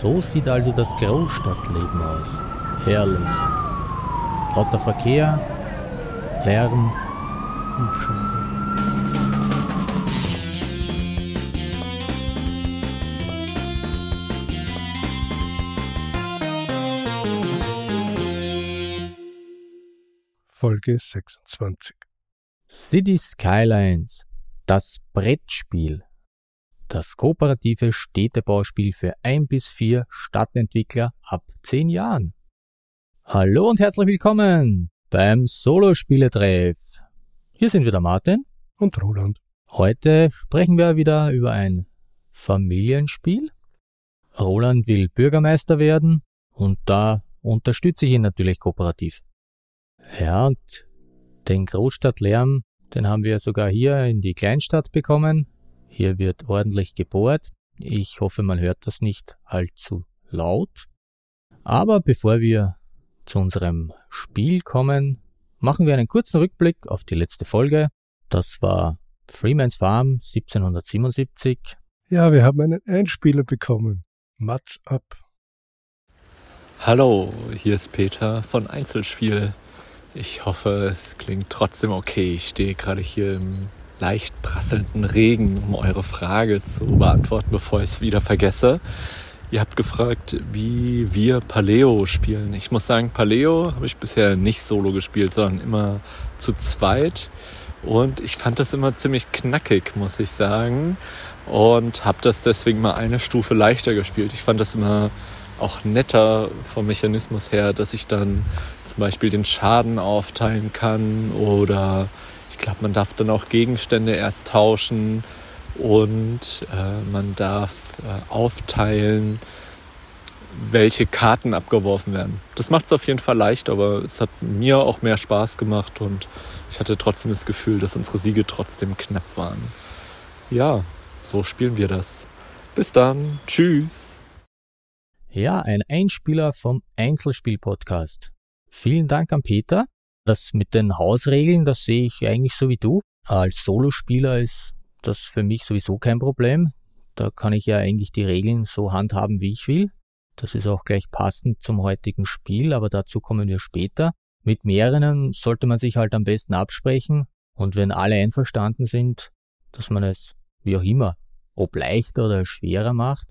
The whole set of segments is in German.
So sieht also das Großstadtleben aus. Herrlich. Lauter Verkehr, Lärm. Folge 26. City Skylines, das Brettspiel. Das kooperative Städtebauspiel für ein bis vier Stadtentwickler ab zehn Jahren. Hallo und herzlich willkommen beim Solospieletreff. Hier sind wieder Martin Und Roland. Heute sprechen wir wieder über ein Familienspiel. Roland will Bürgermeister werden und da unterstütze ich ihn natürlich kooperativ. Ja, und den Großstadtlärm, den haben wir sogar hier in die Kleinstadt bekommen. Hier wird ordentlich gebohrt. Ich hoffe, man hört das nicht allzu laut. Aber bevor wir zu unserem Spiel kommen, machen wir einen kurzen Rückblick auf die letzte Folge. Das war Freeman's Farm 1777. Ja, wir haben einen Einspieler bekommen. Mats ab. Hallo, hier ist Peter von Einzelspiel. Ich hoffe, es klingt trotzdem okay. Ich stehe gerade hier im leicht prasselnden Regen, um eure Frage zu beantworten, bevor ich es wieder vergesse. Ihr habt gefragt, wie wir Paleo spielen. Ich muss sagen, Paleo habe ich bisher nicht solo gespielt, sondern immer zu zweit. Und ich fand das immer ziemlich knackig, muss ich sagen. Und habe das deswegen mal eine Stufe leichter gespielt. Ich fand das immer auch netter vom Mechanismus her, dass ich dann zum Beispiel den Schaden aufteilen kann oder ich glaube, man darf dann auch Gegenstände erst tauschen und äh, man darf äh, aufteilen, welche Karten abgeworfen werden. Das macht es auf jeden Fall leicht, aber es hat mir auch mehr Spaß gemacht und ich hatte trotzdem das Gefühl, dass unsere Siege trotzdem knapp waren. Ja, so spielen wir das. Bis dann. Tschüss. Ja, ein Einspieler vom Einzelspiel-Podcast. Vielen Dank an Peter. Das mit den Hausregeln, das sehe ich eigentlich so wie du. Als Solospieler ist das für mich sowieso kein Problem. Da kann ich ja eigentlich die Regeln so handhaben, wie ich will. Das ist auch gleich passend zum heutigen Spiel, aber dazu kommen wir später. Mit mehreren sollte man sich halt am besten absprechen und wenn alle einverstanden sind, dass man es wie auch immer, ob leichter oder schwerer macht,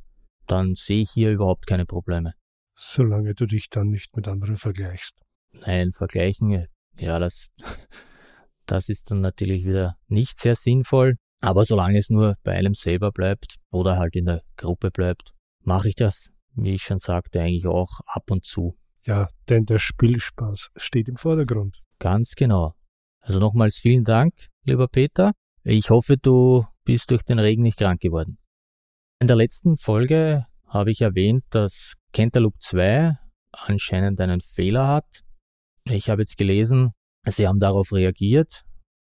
dann sehe ich hier überhaupt keine Probleme. Solange du dich dann nicht mit anderen vergleichst. Nein, vergleichen, ja, das, das ist dann natürlich wieder nicht sehr sinnvoll. Aber solange es nur bei einem selber bleibt oder halt in der Gruppe bleibt, mache ich das, wie ich schon sagte, eigentlich auch ab und zu. Ja, denn der Spielspaß steht im Vordergrund. Ganz genau. Also nochmals vielen Dank, lieber Peter. Ich hoffe, du bist durch den Regen nicht krank geworden. In der letzten Folge habe ich erwähnt, dass Cantaloupe 2 anscheinend einen Fehler hat. Ich habe jetzt gelesen, sie haben darauf reagiert.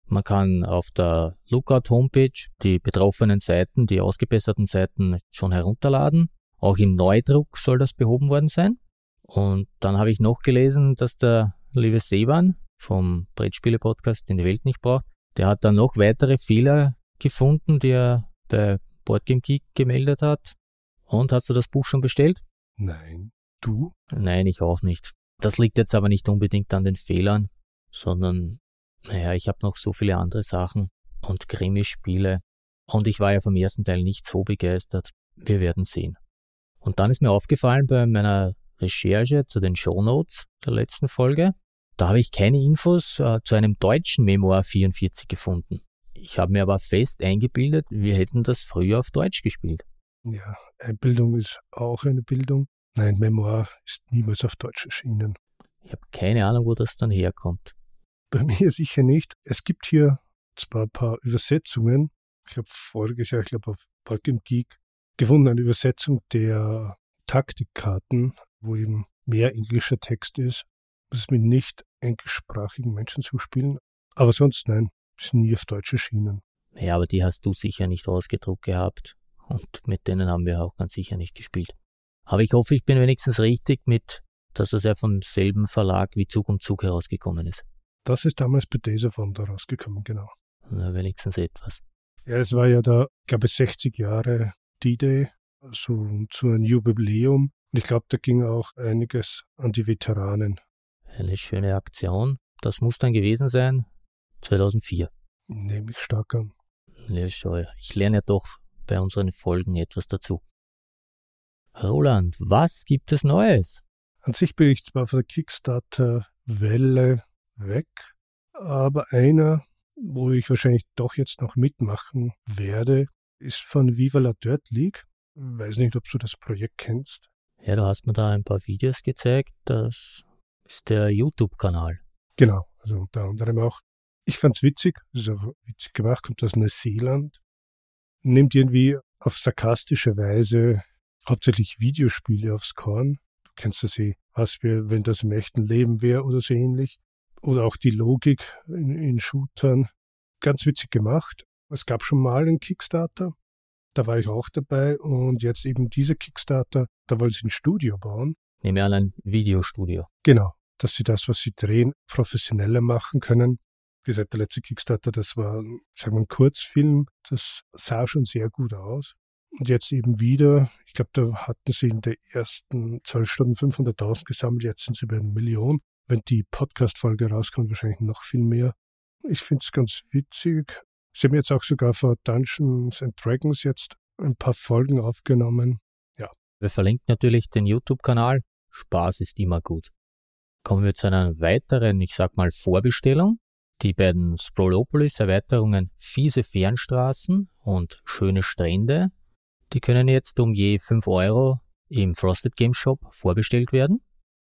Man kann auf der Lookout-Homepage die betroffenen Seiten, die ausgebesserten Seiten schon herunterladen. Auch im Neudruck soll das behoben worden sein. Und dann habe ich noch gelesen, dass der liebe Seban vom Brettspiele-Podcast, den die Welt nicht braucht, der hat dann noch weitere Fehler gefunden, die er bei Boardgame Geek gemeldet hat. Und hast du das Buch schon bestellt? Nein. Du? Nein, ich auch nicht. Das liegt jetzt aber nicht unbedingt an den Fehlern, sondern, naja, ich habe noch so viele andere Sachen und Krimispiele. Und ich war ja vom ersten Teil nicht so begeistert. Wir werden sehen. Und dann ist mir aufgefallen bei meiner Recherche zu den Shownotes der letzten Folge, da habe ich keine Infos äh, zu einem deutschen Memoir 44 gefunden. Ich habe mir aber fest eingebildet, wir hätten das früher auf Deutsch gespielt. Ja, Einbildung ist auch eine Bildung. Nein, Memoir ist niemals auf Deutsch erschienen. Ich habe keine Ahnung, wo das dann herkommt. Bei mir sicher nicht. Es gibt hier zwar ein paar Übersetzungen. Ich habe voriges Jahr, ich glaube, auf Balkan Geek gefunden, eine Übersetzung der Taktikkarten, wo eben mehr englischer Text ist. Das ist mit nicht englischsprachigen Menschen zu spielen. Aber sonst nein, ist nie auf Deutsch erschienen. Ja, aber die hast du sicher nicht ausgedruckt gehabt. Und mit denen haben wir auch ganz sicher nicht gespielt. Aber ich hoffe, ich bin wenigstens richtig mit, dass das ja vom selben Verlag wie Zug um Zug herausgekommen ist. Das ist damals bei Desavon da rausgekommen, genau. Na, wenigstens etwas. Ja, es war ja da, glaube ich, 60 Jahre D-Day so zu einem Jubiläum. Und ich glaube, da ging auch einiges an die Veteranen. Eine schöne Aktion. Das muss dann gewesen sein 2004. Nehme ich stark an. Ja, schau, ich lerne ja doch bei unseren Folgen etwas dazu. Roland, was gibt es Neues? An sich bin ich zwar von der Kickstarter-Welle weg, aber einer, wo ich wahrscheinlich doch jetzt noch mitmachen werde, ist von Viva la Dirt League. Weiß nicht, ob du das Projekt kennst. Ja, du hast mir da ein paar Videos gezeigt. Das ist der YouTube-Kanal. Genau, also unter anderem auch. Ich fand's witzig, ist auch witzig gemacht, kommt aus Neuseeland. Nimmt irgendwie auf sarkastische Weise hauptsächlich Videospiele aufs Korn. Du kennst das eh, was wir, wenn das im echten Leben wäre oder so ähnlich. Oder auch die Logik in, in Shootern. Ganz witzig gemacht. Es gab schon mal einen Kickstarter, da war ich auch dabei und jetzt eben dieser Kickstarter, da wollen sie ein Studio bauen. Nehme an, ein Videostudio. Genau, dass sie das, was sie drehen, professioneller machen können. Wie gesagt, der letzte Kickstarter, das war, sagen wir, ein Kurzfilm, das sah schon sehr gut aus. Und jetzt eben wieder, ich glaube, da hatten sie in der ersten zwölf Stunden 500.000 gesammelt, jetzt sind sie über eine Million. Wenn die Podcast-Folge rauskommt, wahrscheinlich noch viel mehr. Ich finde es ganz witzig. Sie haben jetzt auch sogar vor Dungeons and Dragons jetzt ein paar Folgen aufgenommen. Ja. Wir verlinken natürlich den YouTube-Kanal. Spaß ist immer gut. Kommen wir zu einer weiteren, ich sag mal, Vorbestellung. Die beiden Sprolopolis-Erweiterungen Fiese Fernstraßen und Schöne Strände, die können jetzt um je 5 Euro im Frosted Game Shop vorbestellt werden.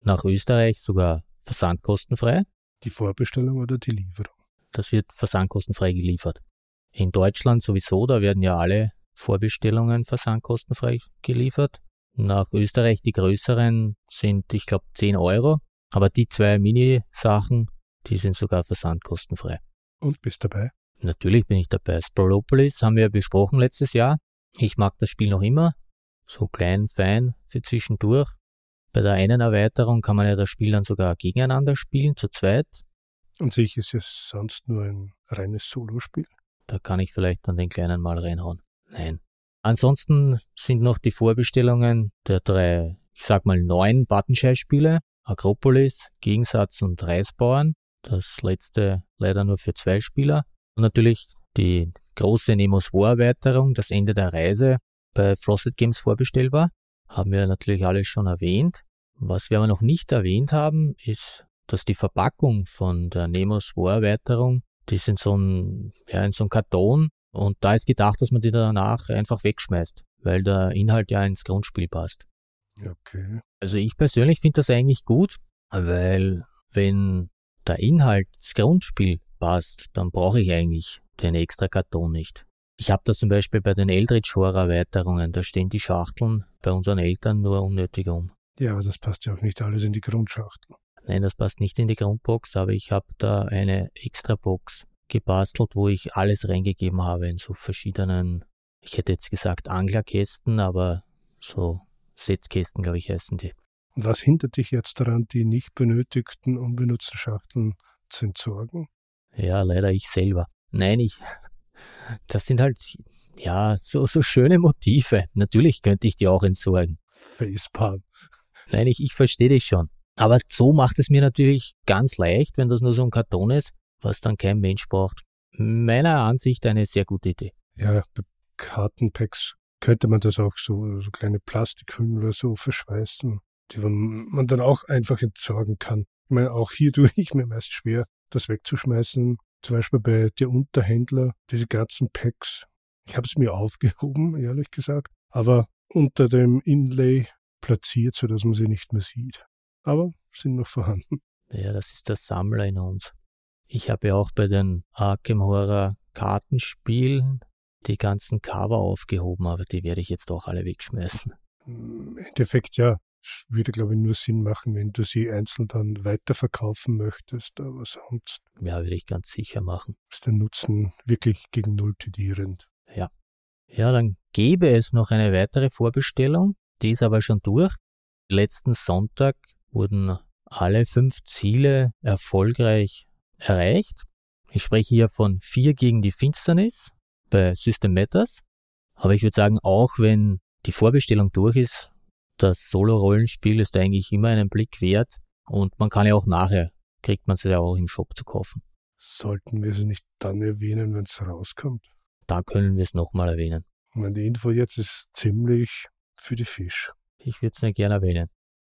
Nach Österreich sogar versandkostenfrei. Die Vorbestellung oder die Lieferung? Das wird versandkostenfrei geliefert. In Deutschland sowieso, da werden ja alle Vorbestellungen versandkostenfrei geliefert. Nach Österreich die größeren sind, ich glaube, 10 Euro. Aber die zwei Mini-Sachen, die sind sogar versandkostenfrei. Und bist dabei? Natürlich bin ich dabei. Sprolopolis haben wir besprochen letztes Jahr. Ich mag das Spiel noch immer. So klein, fein für zwischendurch. Bei der einen Erweiterung kann man ja das Spiel dann sogar gegeneinander spielen, zu zweit. Und sich ist es sonst nur ein reines Solospiel? Da kann ich vielleicht dann den kleinen mal reinhauen. Nein. Ansonsten sind noch die Vorbestellungen der drei, ich sag mal, neuen Buttonshare-Spiele. Akropolis, Gegensatz und Reisbauern. Das letzte leider nur für zwei Spieler. Und natürlich die große Nemos War Erweiterung, das Ende der Reise, bei Frosted Games vorbestellbar. Haben wir natürlich alles schon erwähnt. Was wir aber noch nicht erwähnt haben, ist, dass die Verpackung von der Nemos War Erweiterung, die sind so ein, ja, in so einem Karton und da ist gedacht, dass man die danach einfach wegschmeißt, weil der Inhalt ja ins Grundspiel passt. Okay. Also ich persönlich finde das eigentlich gut, weil wenn der Inhalt ins Grundspiel passt, dann brauche ich eigentlich den extra Karton nicht. Ich habe das zum Beispiel bei den Eldritch Horror Erweiterungen, da stehen die Schachteln bei unseren Eltern nur unnötig um. Ja, aber das passt ja auch nicht alles in die Grundschachtel. Nein, das passt nicht in die Grundbox, aber ich habe da eine extra Box gebastelt, wo ich alles reingegeben habe in so verschiedenen, ich hätte jetzt gesagt Anglerkästen, aber so Setzkästen, glaube ich, heißen die. Und was hindert dich jetzt daran, die nicht benötigten, unbenutzten Schachteln zu entsorgen? Ja, leider ich selber. Nein, ich, das sind halt, ja, so, so schöne Motive. Natürlich könnte ich die auch entsorgen. Facepalm. Nein, ich, ich verstehe dich schon. Aber so macht es mir natürlich ganz leicht, wenn das nur so ein Karton ist, was dann kein Mensch braucht. Meiner Ansicht eine sehr gute Idee. Ja, bei Kartenpacks könnte man das auch so, so kleine Plastikhüllen oder so verschweißen, die man dann auch einfach entsorgen kann. Ich meine, auch hier tue ich mir meist schwer, das wegzuschmeißen. Zum Beispiel bei der Unterhändler, diese ganzen Packs. Ich habe es mir aufgehoben, ehrlich gesagt, aber unter dem Inlay platziert, sodass man sie nicht mehr sieht. Aber sind noch vorhanden. Ja, das ist der Sammler in uns. Ich habe ja auch bei den Arkham Horror Kartenspielen die ganzen Cover aufgehoben, aber die werde ich jetzt auch alle wegschmeißen. Im Endeffekt ja, würde, glaube ich, nur Sinn machen, wenn du sie einzeln dann weiterverkaufen möchtest, aber sonst. Ja, würde ich ganz sicher machen. Ist der Nutzen wirklich gegen Null tendierend. Ja. Ja, dann gäbe es noch eine weitere Vorbestellung, die ist aber schon durch. Letzten Sonntag wurden alle fünf Ziele erfolgreich erreicht. Ich spreche hier von vier gegen die Finsternis bei System Matters. Aber ich würde sagen, auch wenn die Vorbestellung durch ist, das Solo-Rollenspiel ist eigentlich immer einen Blick wert und man kann ja auch nachher, kriegt man es ja auch im Shop zu kaufen. Sollten wir sie nicht dann erwähnen, wenn es rauskommt? Da können wir es nochmal erwähnen. Ich meine, die Info jetzt ist ziemlich für die Fisch. Ich würde es nicht gerne erwähnen.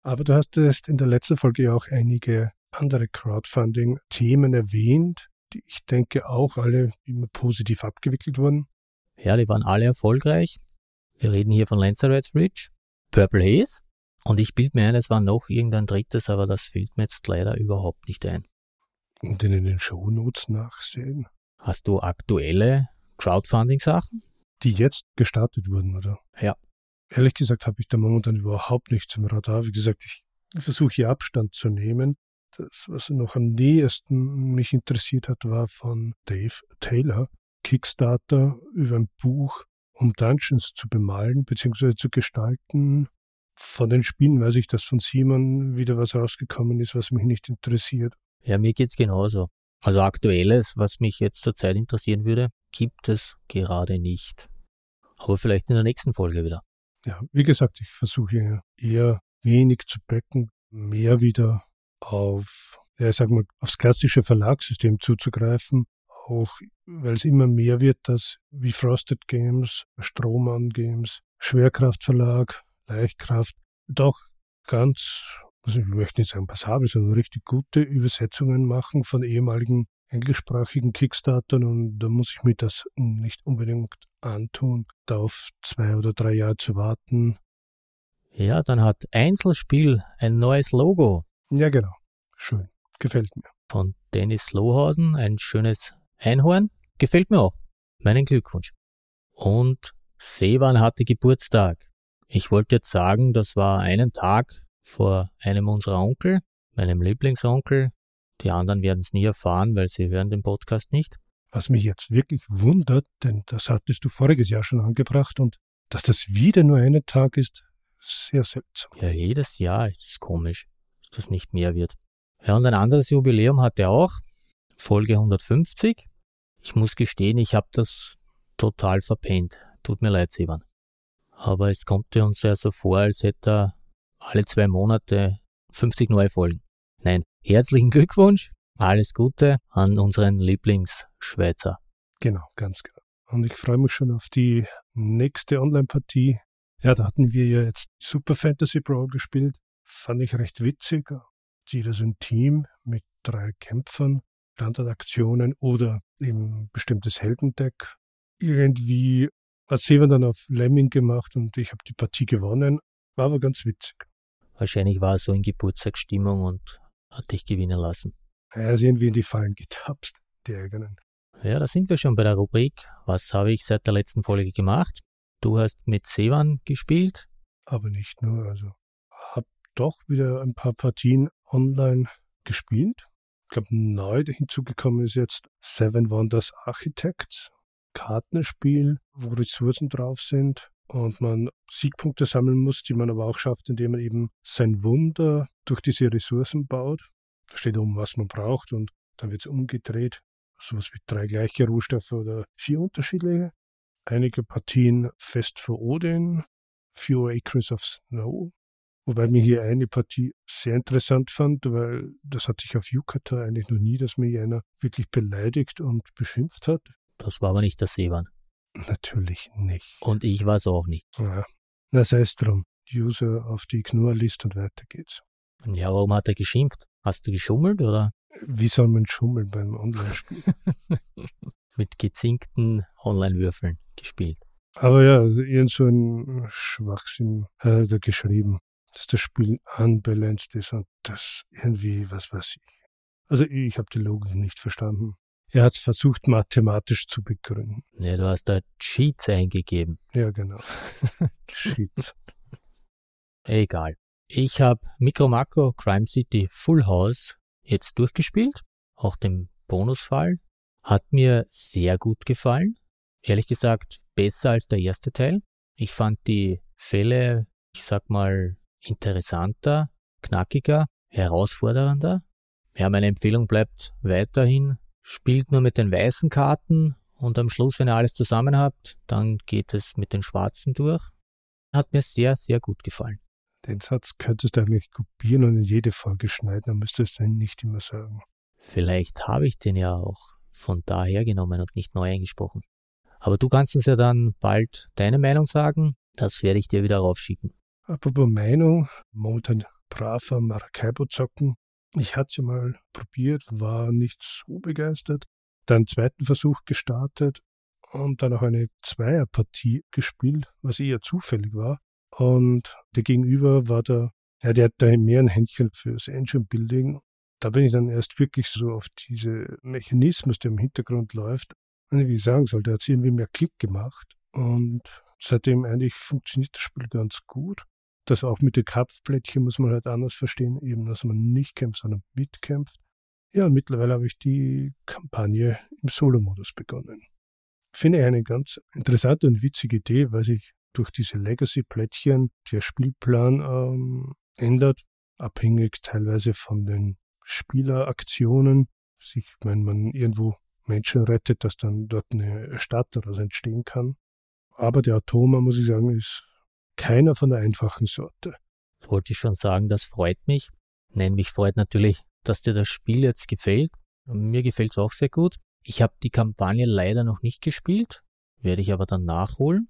Aber du hast jetzt in der letzten Folge auch einige andere Crowdfunding-Themen erwähnt, die ich denke auch alle immer positiv abgewickelt wurden. Ja, die waren alle erfolgreich. Wir reden hier von Lancer Reds Ridge, Purple Haze und ich bilde mir ein, es war noch irgendein drittes, aber das fällt mir jetzt leider überhaupt nicht ein. Und in den Shownotes nachsehen. Hast du aktuelle Crowdfunding-Sachen? Die jetzt gestartet wurden, oder? Ja. Ehrlich gesagt habe ich da momentan überhaupt nichts im Radar. Wie gesagt, ich versuche hier Abstand zu nehmen. Das, was noch am nähesten mich interessiert hat, war von Dave Taylor, Kickstarter über ein Buch, um Dungeons zu bemalen bzw. zu gestalten. Von den Spielen weiß ich, dass von Simon wieder was rausgekommen ist, was mich nicht interessiert. Ja, mir geht's genauso. Also aktuelles, was mich jetzt zurzeit interessieren würde, gibt es gerade nicht. Aber vielleicht in der nächsten Folge wieder. Ja, wie gesagt, ich versuche eher wenig zu becken, mehr wieder auf, ja, ich sag mal, aufs klassische Verlagssystem zuzugreifen, auch weil es immer mehr wird, dass wie Frosted Games, Strohmann Games, Schwerkraftverlag, Leichtkraft, doch ganz, also ich möchte nicht sagen passabel, sondern richtig gute Übersetzungen machen von ehemaligen englischsprachigen Kickstartern und da muss ich mir das nicht unbedingt antun, da auf zwei oder drei Jahre zu warten. Ja, dann hat Einzelspiel ein neues Logo. Ja, genau. Schön. Gefällt mir. Von Dennis Lohausen, ein schönes Einhorn. Gefällt mir auch. Meinen Glückwunsch. Und Sevan hatte Geburtstag. Ich wollte jetzt sagen, das war einen Tag vor einem unserer Onkel, meinem Lieblingsonkel. Die anderen werden es nie erfahren, weil sie hören den Podcast nicht. Was mich jetzt wirklich wundert, denn das hattest du voriges Jahr schon angebracht und dass das wieder nur einen Tag ist, sehr seltsam. Ja, jedes Jahr ist es komisch, dass das nicht mehr wird. Ja, und ein anderes Jubiläum hat er auch, Folge 150. Ich muss gestehen, ich habe das total verpennt. Tut mir leid, Sivan. Aber es kommt uns ja so vor, als hätte er alle zwei Monate 50 neue Folgen. Nein, herzlichen Glückwunsch, alles Gute an unseren Lieblingsschweizer. Genau, ganz genau. Und ich freue mich schon auf die nächste Online-Partie. Ja, da hatten wir ja jetzt Super Fantasy Brawl gespielt. Fand ich recht witzig. Jeder so ein Team mit drei Kämpfern, Standardaktionen oder eben bestimmtes Heldendeck. Irgendwie hat Seven dann auf Lemming gemacht und ich habe die Partie gewonnen. War aber ganz witzig. Wahrscheinlich war er so in Geburtstagsstimmung und hat dich gewinnen lassen. Er ist irgendwie in die Fallen getapst, die eigenen. Ja, da sind wir schon bei der Rubrik. Was habe ich seit der letzten Folge gemacht? Du hast mit Sevan gespielt. Aber nicht nur, also habe doch wieder ein paar Partien online gespielt. Ich glaube, neu hinzugekommen ist jetzt Seven Wonders Architects. Kartenspiel, wo Ressourcen drauf sind und man Siegpunkte sammeln muss, die man aber auch schafft, indem man eben sein Wunder durch diese Ressourcen baut. Da steht oben, was man braucht und dann wird es umgedreht. Sowas wie drei gleiche Rohstoffe oder vier unterschiedliche. Einige Partien fest für Odin, Few Acres of Snow. Wobei mir hier eine Partie sehr interessant fand, weil das hatte ich auf Yucatan eigentlich noch nie, dass mir einer wirklich beleidigt und beschimpft hat. Das war aber nicht der Seemann. Natürlich nicht. Und ich war es auch nicht. Ja. Na, sei es drum. User auf die Knurrlist und weiter geht's. Ja, warum hat er geschimpft? Hast du geschummelt oder? Wie soll man schummeln beim Online-Spiel? Mit gezinkten Online-Würfeln gespielt. Aber ja, irgend so ein Schwachsinn hat er geschrieben, dass das Spiel unbalanced ist und das irgendwie, was weiß ich. Also ich habe die Logik nicht verstanden. Er hat es versucht, mathematisch zu begründen. Ja, du hast da Cheats eingegeben. Ja, genau. Cheats. Egal. Ich habe Micro Macro Crime City Full House jetzt durchgespielt, auch den Bonusfall. Hat mir sehr gut gefallen. Ehrlich gesagt, besser als der erste Teil. Ich fand die Fälle, ich sag mal, interessanter, knackiger, herausfordernder. Ja, meine Empfehlung bleibt weiterhin spielt nur mit den weißen Karten und am Schluss, wenn ihr alles zusammen habt, dann geht es mit den schwarzen durch. hat mir sehr, sehr gut gefallen. Den Satz könntest du eigentlich kopieren und in jede Folge schneiden, dann müsstest du ihn nicht immer sagen. Vielleicht habe ich den ja auch von daher genommen und nicht neu eingesprochen. Aber du kannst uns ja dann bald deine Meinung sagen. Das werde ich dir wieder raufschicken. Apropos Meinung, momentan braver Maracaibo zocken. Ich hatte es mal probiert, war nicht so begeistert. Dann zweiten Versuch gestartet und dann auch eine Zweierpartie gespielt, was eher zufällig war. Und der Gegenüber war da, ja, der hat da mehr ein Händchen fürs Engine Building. Da bin ich dann erst wirklich so auf diese Mechanismus, der im Hintergrund läuft, wie ich sagen soll, der hat irgendwie mehr Klick gemacht. Und seitdem eigentlich funktioniert das Spiel ganz gut. Das auch mit den Kapfplättchen muss man halt anders verstehen, eben, dass man nicht kämpft, sondern mitkämpft. Ja, mittlerweile habe ich die Kampagne im Solo-Modus begonnen. Finde ich eine ganz interessante und witzige Idee, weil sich durch diese Legacy-Plättchen der Spielplan ähm, ändert, abhängig teilweise von den Spieleraktionen. Sich, wenn man irgendwo Menschen rettet, dass dann dort eine Stadt daraus entstehen kann. Aber der Atoma, muss ich sagen, ist keiner von der einfachen Sorte. Das wollte ich schon sagen, das freut mich. Nein, mich freut natürlich, dass dir das Spiel jetzt gefällt. Mir gefällt es auch sehr gut. Ich habe die Kampagne leider noch nicht gespielt, werde ich aber dann nachholen.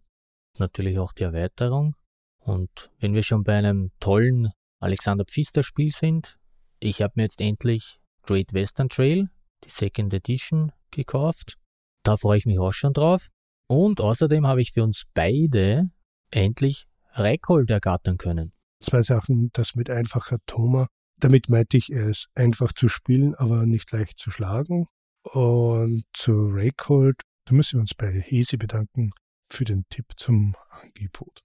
Natürlich auch die Erweiterung. Und wenn wir schon bei einem tollen Alexander Pfister Spiel sind, ich habe mir jetzt endlich Great Western Trail, die Second Edition, gekauft. Da freue ich mich auch schon drauf. Und außerdem habe ich für uns beide endlich Reikold ergattern können. Zwei Sachen, das mit einfacher Toma. Damit meinte ich, er ist einfach zu spielen, aber nicht leicht zu schlagen. Und zu Raycold, da müssen wir uns bei Hesi bedanken für den Tipp zum Angebot.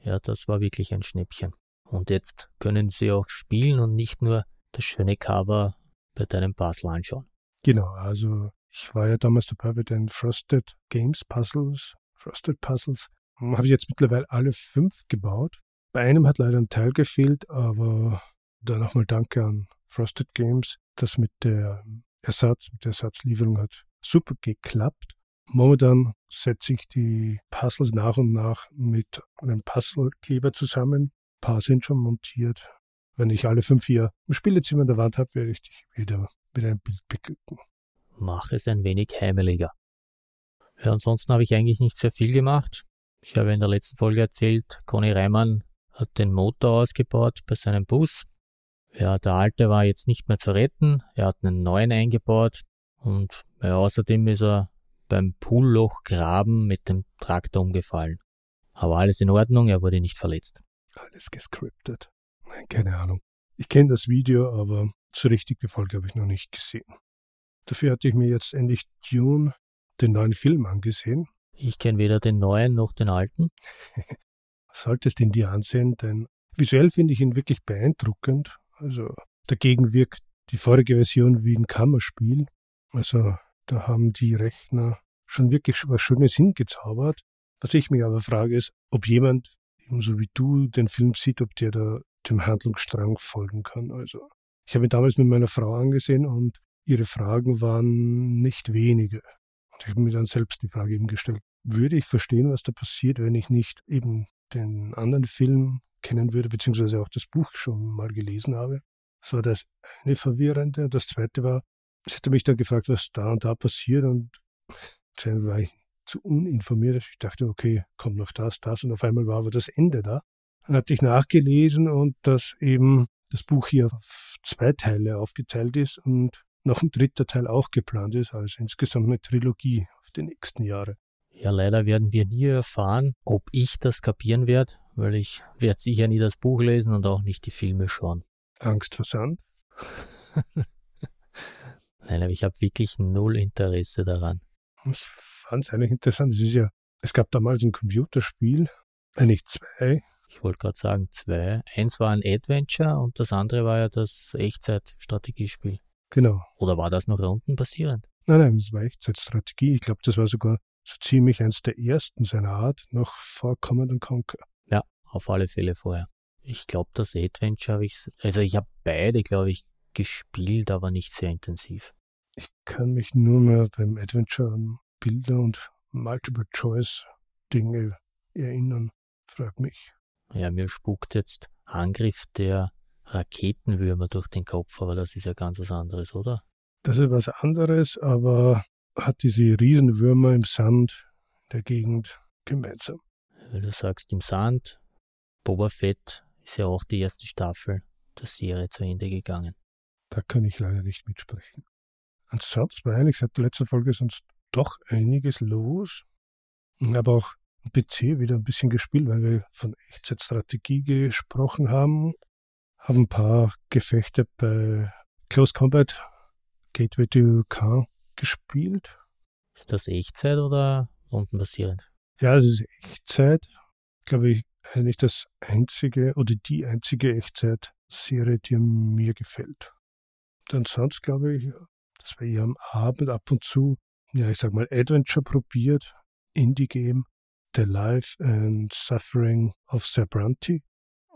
Ja, das war wirklich ein Schnäppchen. Und jetzt können Sie auch spielen und nicht nur das schöne Cover bei deinem Puzzle anschauen. Genau, also ich war ja damals dabei bei den Frosted Games Puzzles, Frosted Puzzles. Habe ich jetzt mittlerweile alle fünf gebaut. Bei einem hat leider ein Teil gefehlt, aber da nochmal Danke an Frosted Games. Das mit der Ersatz, mit der Ersatzlieferung hat super geklappt. Momentan setze ich die Puzzles nach und nach mit einem Puzzlekleber zusammen. Ein paar sind schon montiert. Wenn ich alle fünf hier im Spielezimmer an der Wand habe, werde ich dich wieder mit einem Bild beglücken. Mach es ein wenig heimeliger. Ja, ansonsten habe ich eigentlich nicht sehr viel gemacht. Ich habe in der letzten Folge erzählt, Conny Reimann hat den Motor ausgebaut bei seinem Bus. Ja, der alte war jetzt nicht mehr zu retten. Er hat einen neuen eingebaut und ja, außerdem ist er beim Poolloch graben mit dem Traktor umgefallen. Aber alles in Ordnung, er wurde nicht verletzt. Alles gescriptet. Nein, keine Ahnung. Ich kenne das Video, aber so richtig die Folge habe ich noch nicht gesehen. Dafür hatte ich mir jetzt endlich Dune, den neuen Film, angesehen. Ich kenne weder den neuen noch den alten. Solltest ihn dir ansehen, denn visuell finde ich ihn wirklich beeindruckend. Also dagegen wirkt die vorige Version wie ein Kammerspiel. Also da haben die Rechner schon wirklich was Schönes hingezaubert. Was ich mich aber frage, ist, ob jemand, ebenso wie du, den Film sieht, ob der da dem Handlungsstrang folgen kann. Also ich habe ihn damals mit meiner Frau angesehen und ihre Fragen waren nicht wenige. Ich habe mir dann selbst die Frage eben gestellt, würde ich verstehen, was da passiert, wenn ich nicht eben den anderen Film kennen würde, beziehungsweise auch das Buch schon mal gelesen habe. Das war das eine Verwirrende. Das zweite war, sie hatte mich dann gefragt, was da und da passiert und dann war ich zu uninformiert. Ich dachte, okay, kommt noch das, das und auf einmal war aber das Ende da. Dann hatte ich nachgelesen und dass eben das Buch hier auf zwei Teile aufgeteilt ist und noch ein dritter Teil auch geplant ist, also insgesamt eine Trilogie auf die nächsten Jahre. Ja, leider werden wir nie erfahren, ob ich das kapieren werde, weil ich werde sicher nie das Buch lesen und auch nicht die Filme schauen. Angst vor Sand? Nein, aber ich habe wirklich null Interesse daran. Ich fand es eigentlich interessant. Es ist ja, es gab damals ein Computerspiel, eigentlich zwei. Ich wollte gerade sagen zwei. Eins war ein Adventure und das andere war ja das Echtzeit-Strategiespiel. Genau. Oder war das noch unten basierend? Nein, nein, das war Echtzeitstrategie. Ich glaube, das war sogar so ziemlich eins der ersten seiner Art, noch vor Command Conquer. Ja, auf alle Fälle vorher. Ich glaube, das Adventure habe ich, also ich habe beide, glaube ich, gespielt, aber nicht sehr intensiv. Ich kann mich nur mehr beim Adventure an Bilder und Multiple-Choice-Dinge erinnern. Frag mich, Ja, mir spukt jetzt Angriff der Raketenwürmer durch den Kopf, aber das ist ja ganz was anderes, oder? Das ist was anderes, aber hat diese Riesenwürmer im Sand der Gegend gemeinsam. Weil du sagst im Sand, Boba Fett ist ja auch die erste Staffel der Serie zu Ende gegangen. Da kann ich leider nicht mitsprechen. Ansonsten war eigentlich seit der letzten Folge sonst doch einiges los. Ich habe auch PC wieder ein bisschen gespielt, weil wir von Echtzeitstrategie gesprochen haben. Haben ein paar Gefechte bei Close Combat Gateway to Khan gespielt. Ist das Echtzeit oder rundenbasierend? Ja, es ist Echtzeit. Glaube ich, eigentlich das einzige oder die einzige Echtzeit-Serie, die mir gefällt. Und sonst glaube ich, dass wir hier am Abend ab und zu, ja, ich sag mal, Adventure probiert, Indie-Game, The Life and Suffering of Sabranti.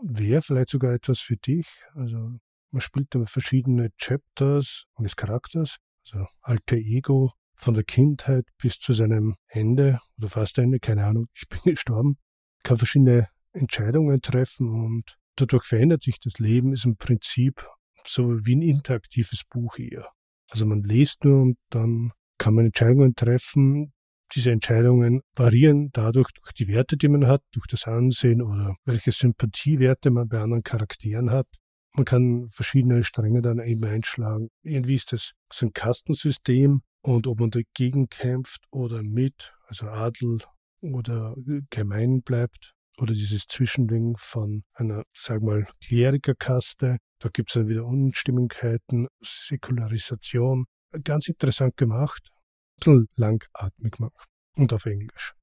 Wäre vielleicht sogar etwas für dich. Also man spielt da verschiedene Chapters eines Charakters, also alter Ego von der Kindheit bis zu seinem Ende oder fast Ende, keine Ahnung, ich bin gestorben, kann verschiedene Entscheidungen treffen und dadurch verändert sich das Leben, ist im Prinzip so wie ein interaktives Buch eher. Also man liest nur und dann kann man Entscheidungen treffen. Diese Entscheidungen variieren dadurch durch die Werte, die man hat, durch das Ansehen oder welche Sympathiewerte man bei anderen Charakteren hat. Man kann verschiedene Stränge dann eben einschlagen. Irgendwie ist das so ein Kastensystem und ob man dagegen kämpft oder mit, also Adel oder gemein bleibt, oder dieses Zwischending von einer, sag mal, Klerikerkaste. Da gibt es dann wieder Unstimmigkeiten, Säkularisation. Ganz interessant gemacht. Bisschen langatmig gemacht. Und auf Englisch.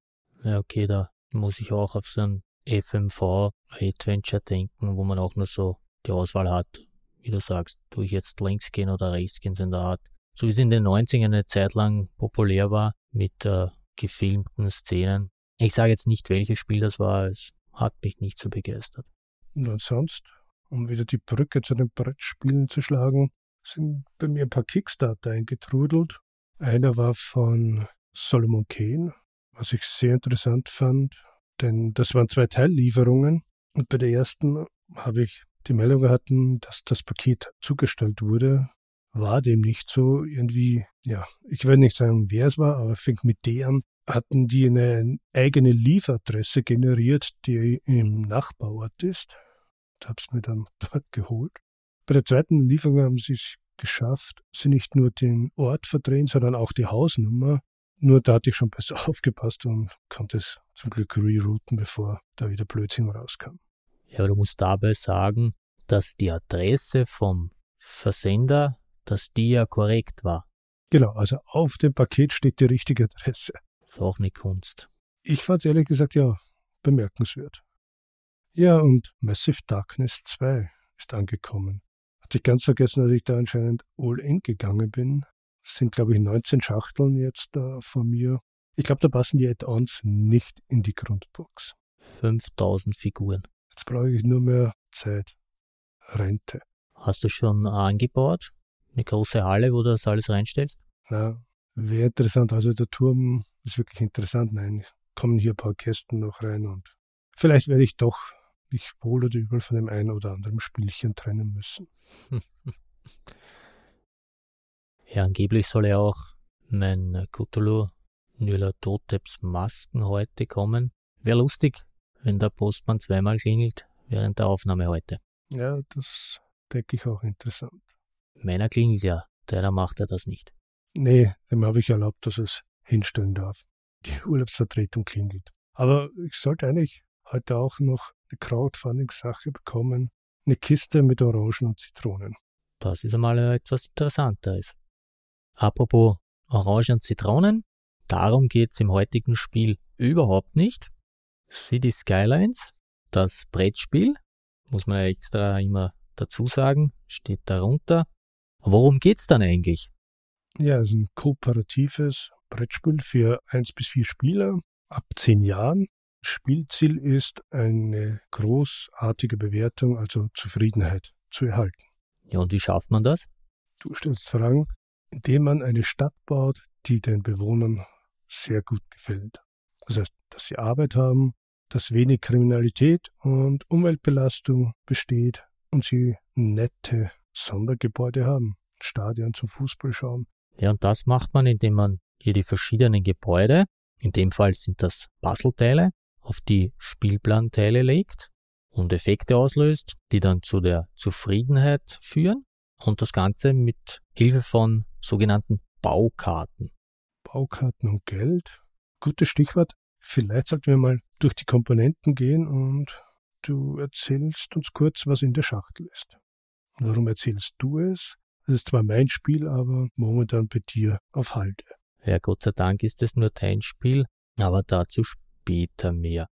Ja, okay, da muss ich auch auf so ein FMV Adventure denken, wo man auch nur so die Auswahl hat, wie du sagst, tue ich jetzt links gehen oder rechts gehen, so in der Art. So wie es in den 90ern eine Zeit lang populär war mit äh, gefilmten Szenen. Ich sage jetzt nicht, welches Spiel das war, es hat mich nicht so begeistert. Und sonst, um wieder die Brücke zu den Brettspielen zu schlagen, sind bei mir ein paar Kickstarter eingetrudelt. Einer war von Solomon Kane, was ich sehr interessant fand, denn das waren zwei Teillieferungen. Und bei der ersten habe ich die Meldung hatten, dass das Paket zugestellt wurde, war dem nicht so. Irgendwie, ja, ich werde nicht sagen, wer es war, aber fängt mit D an. Hatten die eine eigene Lieferadresse generiert, die im Nachbarort ist. Ich habe es mir dann dort geholt. Bei der zweiten Lieferung haben sie es geschafft, sie nicht nur den Ort verdrehen, sondern auch die Hausnummer. Nur da hatte ich schon besser aufgepasst und konnte es zum Glück rerouten, bevor da wieder Blödsinn rauskam. Ja, aber du musst dabei sagen, dass die Adresse vom Versender, dass die ja korrekt war. Genau, also auf dem Paket steht die richtige Adresse. Ist auch eine Kunst. Ich fand es ehrlich gesagt ja bemerkenswert. Ja, und Massive Darkness 2 ist angekommen. Hatte ich ganz vergessen, dass ich da anscheinend all in gegangen bin. Es sind, glaube ich, 19 Schachteln jetzt da von mir. Ich glaube, da passen die Add-ons nicht in die Grundbox. 5000 Figuren. Jetzt brauche ich nur mehr Zeit. Rente. Hast du schon angebaut? Eine große Halle, wo du das alles reinstellst? Ja, wäre interessant. Also der Turm ist wirklich interessant. Nein, kommen hier ein paar Kästen noch rein und vielleicht werde ich doch mich wohl oder übel von dem einen oder anderen Spielchen trennen müssen. ja, angeblich soll ja auch mein Cthulhu Toteps Masken heute kommen. Wäre lustig, wenn der Postmann zweimal klingelt während der Aufnahme heute. Ja, das denke ich auch interessant. Meiner klingelt ja, deiner macht er das nicht. Nee, dem habe ich erlaubt, dass es hinstellen darf. Die Urlaubsvertretung klingelt. Aber ich sollte eigentlich heute auch noch eine Crowdfunding-Sache bekommen. Eine Kiste mit Orangen und Zitronen. Das ist einmal etwas Interessanteres. Apropos Orangen und Zitronen, darum geht es im heutigen Spiel überhaupt nicht. City Skylines, das Brettspiel, muss man ja extra immer dazu sagen, steht darunter. Worum geht's dann eigentlich? Ja, es ist ein kooperatives Brettspiel für eins bis vier Spieler ab zehn Jahren. Spielziel ist eine großartige Bewertung, also Zufriedenheit zu erhalten. Ja, und wie schafft man das? Du stellst Fragen, indem man eine Stadt baut, die den Bewohnern sehr gut gefällt. Das heißt, dass sie Arbeit haben, dass wenig Kriminalität und Umweltbelastung besteht und sie nette Sondergebäude haben. Stadion zum Fußballschauen. Ja, und das macht man, indem man hier die verschiedenen Gebäude, in dem Fall sind das Puzzleteile, auf die Spielplanteile legt und Effekte auslöst, die dann zu der Zufriedenheit führen und das Ganze mit Hilfe von sogenannten Baukarten. Baukarten und Geld? Gutes Stichwort. Vielleicht sollten wir mal durch die Komponenten gehen und du erzählst uns kurz, was in der Schachtel ist. Warum erzählst du es? Es ist zwar mein Spiel, aber momentan bei dir auf Halde. Ja, Gott sei Dank ist es nur dein Spiel, aber dazu später mehr.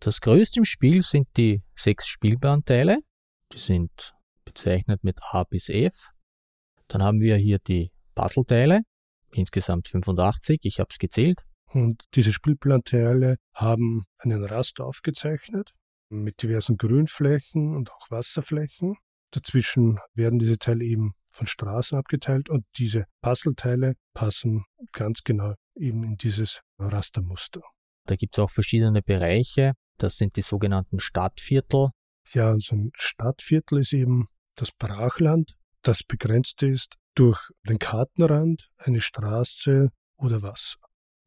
Das größte im Spiel sind die sechs Spielbahnteile. Die sind bezeichnet mit A bis F. Dann haben wir hier die Puzzleteile, insgesamt 85, ich habe es gezählt. Und diese Spielplanteile haben einen Raster aufgezeichnet mit diversen Grünflächen und auch Wasserflächen. Dazwischen werden diese Teile eben von Straßen abgeteilt und diese Puzzleteile passen ganz genau eben in dieses Rastermuster. Da gibt es auch verschiedene Bereiche. Das sind die sogenannten Stadtviertel. Ja, und so ein Stadtviertel ist eben das Brachland, das begrenzt ist durch den Kartenrand, eine Straße oder Wasser.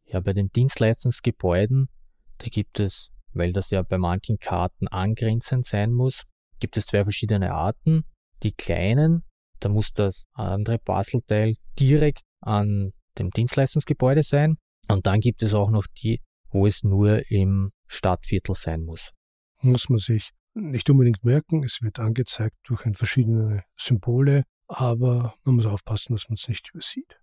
Ja, bei den Dienstleistungsgebäuden, da gibt es, weil das ja bei manchen Karten angrenzend sein muss, gibt es zwei verschiedene Arten. Die kleinen, da muss das andere Puzzleteil direkt an dem Dienstleistungsgebäude sein. Und dann gibt es auch noch die, wo es nur im Stadtviertel sein muss. Muss man sich nicht unbedingt merken, es wird angezeigt durch verschiedene Symbole, aber man muss aufpassen, dass man es nicht übersieht.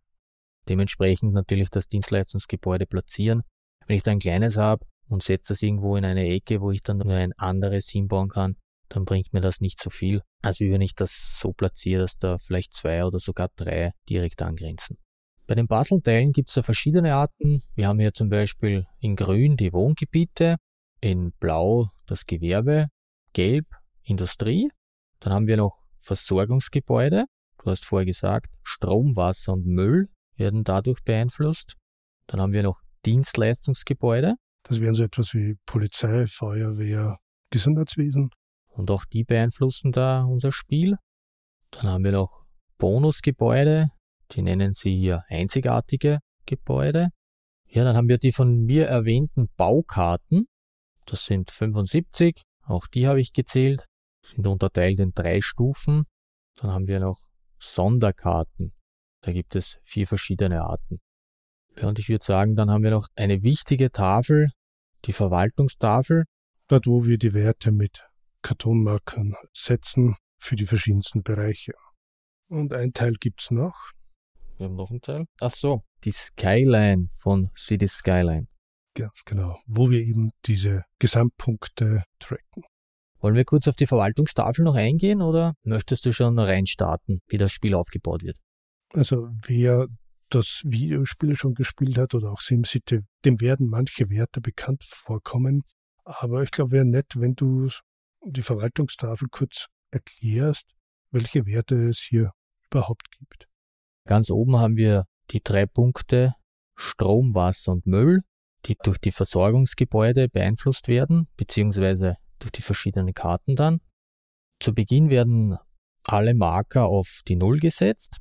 Dementsprechend natürlich das Dienstleistungsgebäude platzieren. Wenn ich da ein kleines habe und setze das irgendwo in eine Ecke, wo ich dann nur ein anderes hinbauen kann, dann bringt mir das nicht so viel, als wenn ich das so platziere, dass da vielleicht zwei oder sogar drei direkt angrenzen. Bei den Puzzleteilen gibt es ja verschiedene Arten. Wir haben hier zum Beispiel in Grün die Wohngebiete, in Blau das Gewerbe, Gelb Industrie. Dann haben wir noch Versorgungsgebäude. Du hast vorher gesagt, Strom, Wasser und Müll werden dadurch beeinflusst. Dann haben wir noch Dienstleistungsgebäude. Das wären so etwas wie Polizei, Feuerwehr, Gesundheitswesen. Und auch die beeinflussen da unser Spiel. Dann haben wir noch Bonusgebäude, die nennen sie hier einzigartige Gebäude. Ja, dann haben wir die von mir erwähnten Baukarten. Das sind 75, auch die habe ich gezählt, sind unterteilt in drei Stufen. Dann haben wir noch Sonderkarten. Da gibt es vier verschiedene Arten. Ja, und ich würde sagen, dann haben wir noch eine wichtige Tafel, die Verwaltungstafel. Dort, wo wir die Werte mit Kartonmarkern setzen für die verschiedensten Bereiche. Und ein Teil gibt es noch. Wir haben noch einen Teil. Ach so, die Skyline von City Skyline. Ganz genau, wo wir eben diese Gesamtpunkte tracken. Wollen wir kurz auf die Verwaltungstafel noch eingehen oder möchtest du schon reinstarten, wie das Spiel aufgebaut wird? Also wer das Videospiel schon gespielt hat oder auch SimCity, dem werden manche Werte bekannt vorkommen. Aber ich glaube, wäre nett, wenn du die Verwaltungstafel kurz erklärst, welche Werte es hier überhaupt gibt. Ganz oben haben wir die drei Punkte Strom, Wasser und Müll, die durch die Versorgungsgebäude beeinflusst werden, beziehungsweise durch die verschiedenen Karten dann. Zu Beginn werden alle Marker auf die Null gesetzt.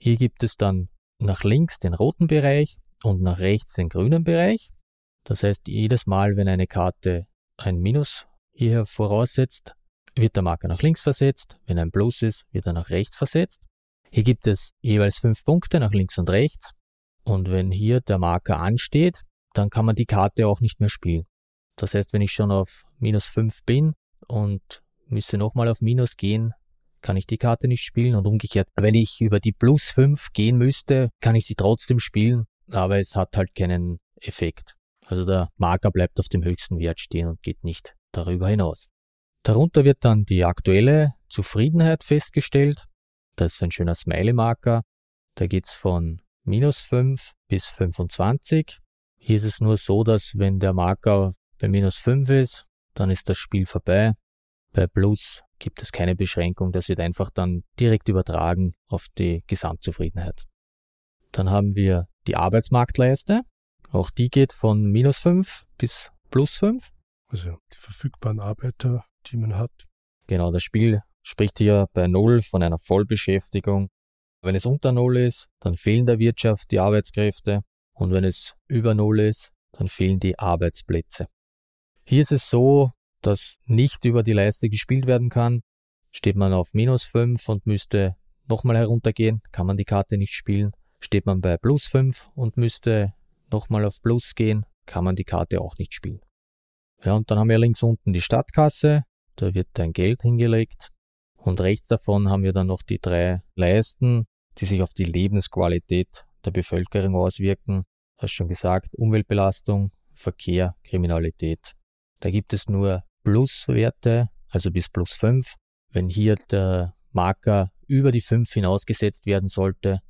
Hier gibt es dann nach links den roten Bereich und nach rechts den grünen Bereich. Das heißt, jedes Mal, wenn eine Karte ein Minus hier voraussetzt, wird der Marker nach links versetzt. Wenn ein Plus ist, wird er nach rechts versetzt. Hier gibt es jeweils fünf Punkte nach links und rechts. Und wenn hier der Marker ansteht, dann kann man die Karte auch nicht mehr spielen. Das heißt, wenn ich schon auf minus fünf bin und müsste nochmal auf minus gehen, kann ich die Karte nicht spielen und umgekehrt. Wenn ich über die plus fünf gehen müsste, kann ich sie trotzdem spielen, aber es hat halt keinen Effekt. Also der Marker bleibt auf dem höchsten Wert stehen und geht nicht darüber hinaus. Darunter wird dann die aktuelle Zufriedenheit festgestellt. Das ist ein schöner Smiley-Marker. Da geht's von minus 5 bis 25. Hier ist es nur so, dass wenn der Marker bei minus 5 ist, dann ist das Spiel vorbei. Bei Plus gibt es keine Beschränkung. Das wird einfach dann direkt übertragen auf die Gesamtzufriedenheit. Dann haben wir die Arbeitsmarktleiste. Auch die geht von minus 5 bis plus 5. Also die verfügbaren Arbeiter, die man hat. Genau, das Spiel spricht hier bei Null von einer Vollbeschäftigung. Wenn es unter Null ist, dann fehlen der Wirtschaft die Arbeitskräfte und wenn es über Null ist, dann fehlen die Arbeitsplätze. Hier ist es so, dass nicht über die Leiste gespielt werden kann. Steht man auf minus 5 und müsste nochmal heruntergehen, kann man die Karte nicht spielen. Steht man bei plus 5 und müsste nochmal auf plus gehen, kann man die Karte auch nicht spielen. Ja, und dann haben wir links unten die Stadtkasse, da wird dein Geld hingelegt. Und rechts davon haben wir dann noch die drei Leisten, die sich auf die Lebensqualität der Bevölkerung auswirken. Du hast schon gesagt, Umweltbelastung, Verkehr, Kriminalität. Da gibt es nur Pluswerte, also bis plus 5. Wenn hier der Marker über die 5 hinausgesetzt werden sollte,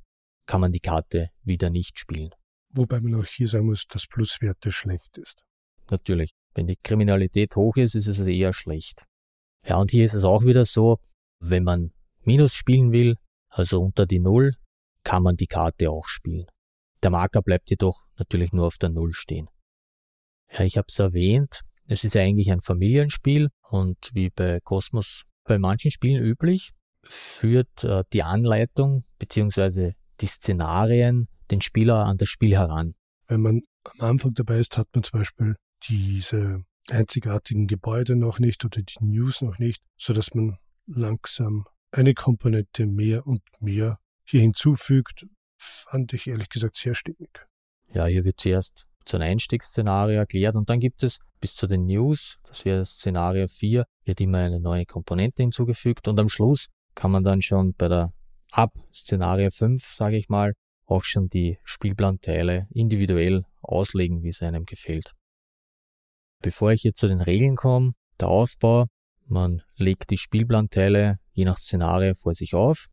kann man die Karte wieder nicht spielen. Wobei man auch hier sagen muss, dass Pluswerte schlecht ist. Natürlich. Wenn die Kriminalität hoch ist, ist es eher schlecht. Ja, und hier ist es auch wieder so, wenn man Minus spielen will, also unter die Null, kann man die Karte auch spielen. Der Marker bleibt jedoch natürlich nur auf der Null stehen. Ja, ich habe es erwähnt, es ist eigentlich ein Familienspiel und wie bei Cosmos bei manchen Spielen üblich, führt äh, die Anleitung bzw. die Szenarien den Spieler an das Spiel heran. Wenn man am Anfang dabei ist, hat man zum Beispiel diese einzigartigen Gebäude noch nicht oder die News noch nicht, so dass man langsam eine Komponente mehr und mehr hier hinzufügt, fand ich ehrlich gesagt sehr stimmig. Ja, hier wird zuerst so ein Einstiegsszenario erklärt und dann gibt es bis zu den News, das wäre Szenario 4, wird immer eine neue Komponente hinzugefügt und am Schluss kann man dann schon bei der ab Szenario 5, sage ich mal, auch schon die Spielplanteile individuell auslegen, wie es einem gefällt. Bevor ich jetzt zu den Regeln komme, der Aufbau, man legt die Spielplanteile je nach Szenario vor sich auf,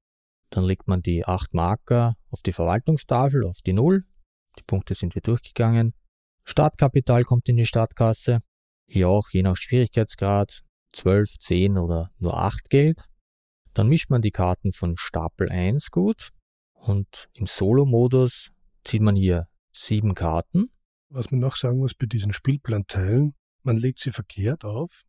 dann legt man die acht Marker auf die Verwaltungstafel, auf die Null, die Punkte sind wir durchgegangen, Startkapital kommt in die Startkasse, hier auch je nach Schwierigkeitsgrad 12, 10 oder nur 8 Geld. Dann mischt man die Karten von Stapel 1 gut. Und im Solo-Modus zieht man hier sieben Karten. Was man noch sagen muss bei diesen Spielplanteilen, man legt sie verkehrt auf.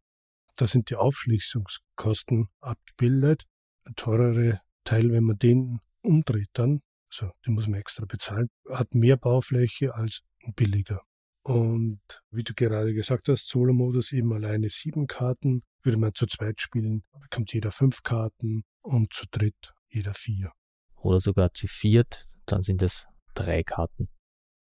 Da sind die Aufschließungskosten abgebildet. Ein teurere Teil, wenn man den umdreht dann, also den muss man extra bezahlen, hat mehr Baufläche als billiger. Und wie du gerade gesagt hast, Solo-Modus eben alleine sieben Karten. Würde man zu zweit spielen, bekommt jeder fünf Karten und zu dritt jeder vier. Oder sogar zu viert, dann sind es drei Karten.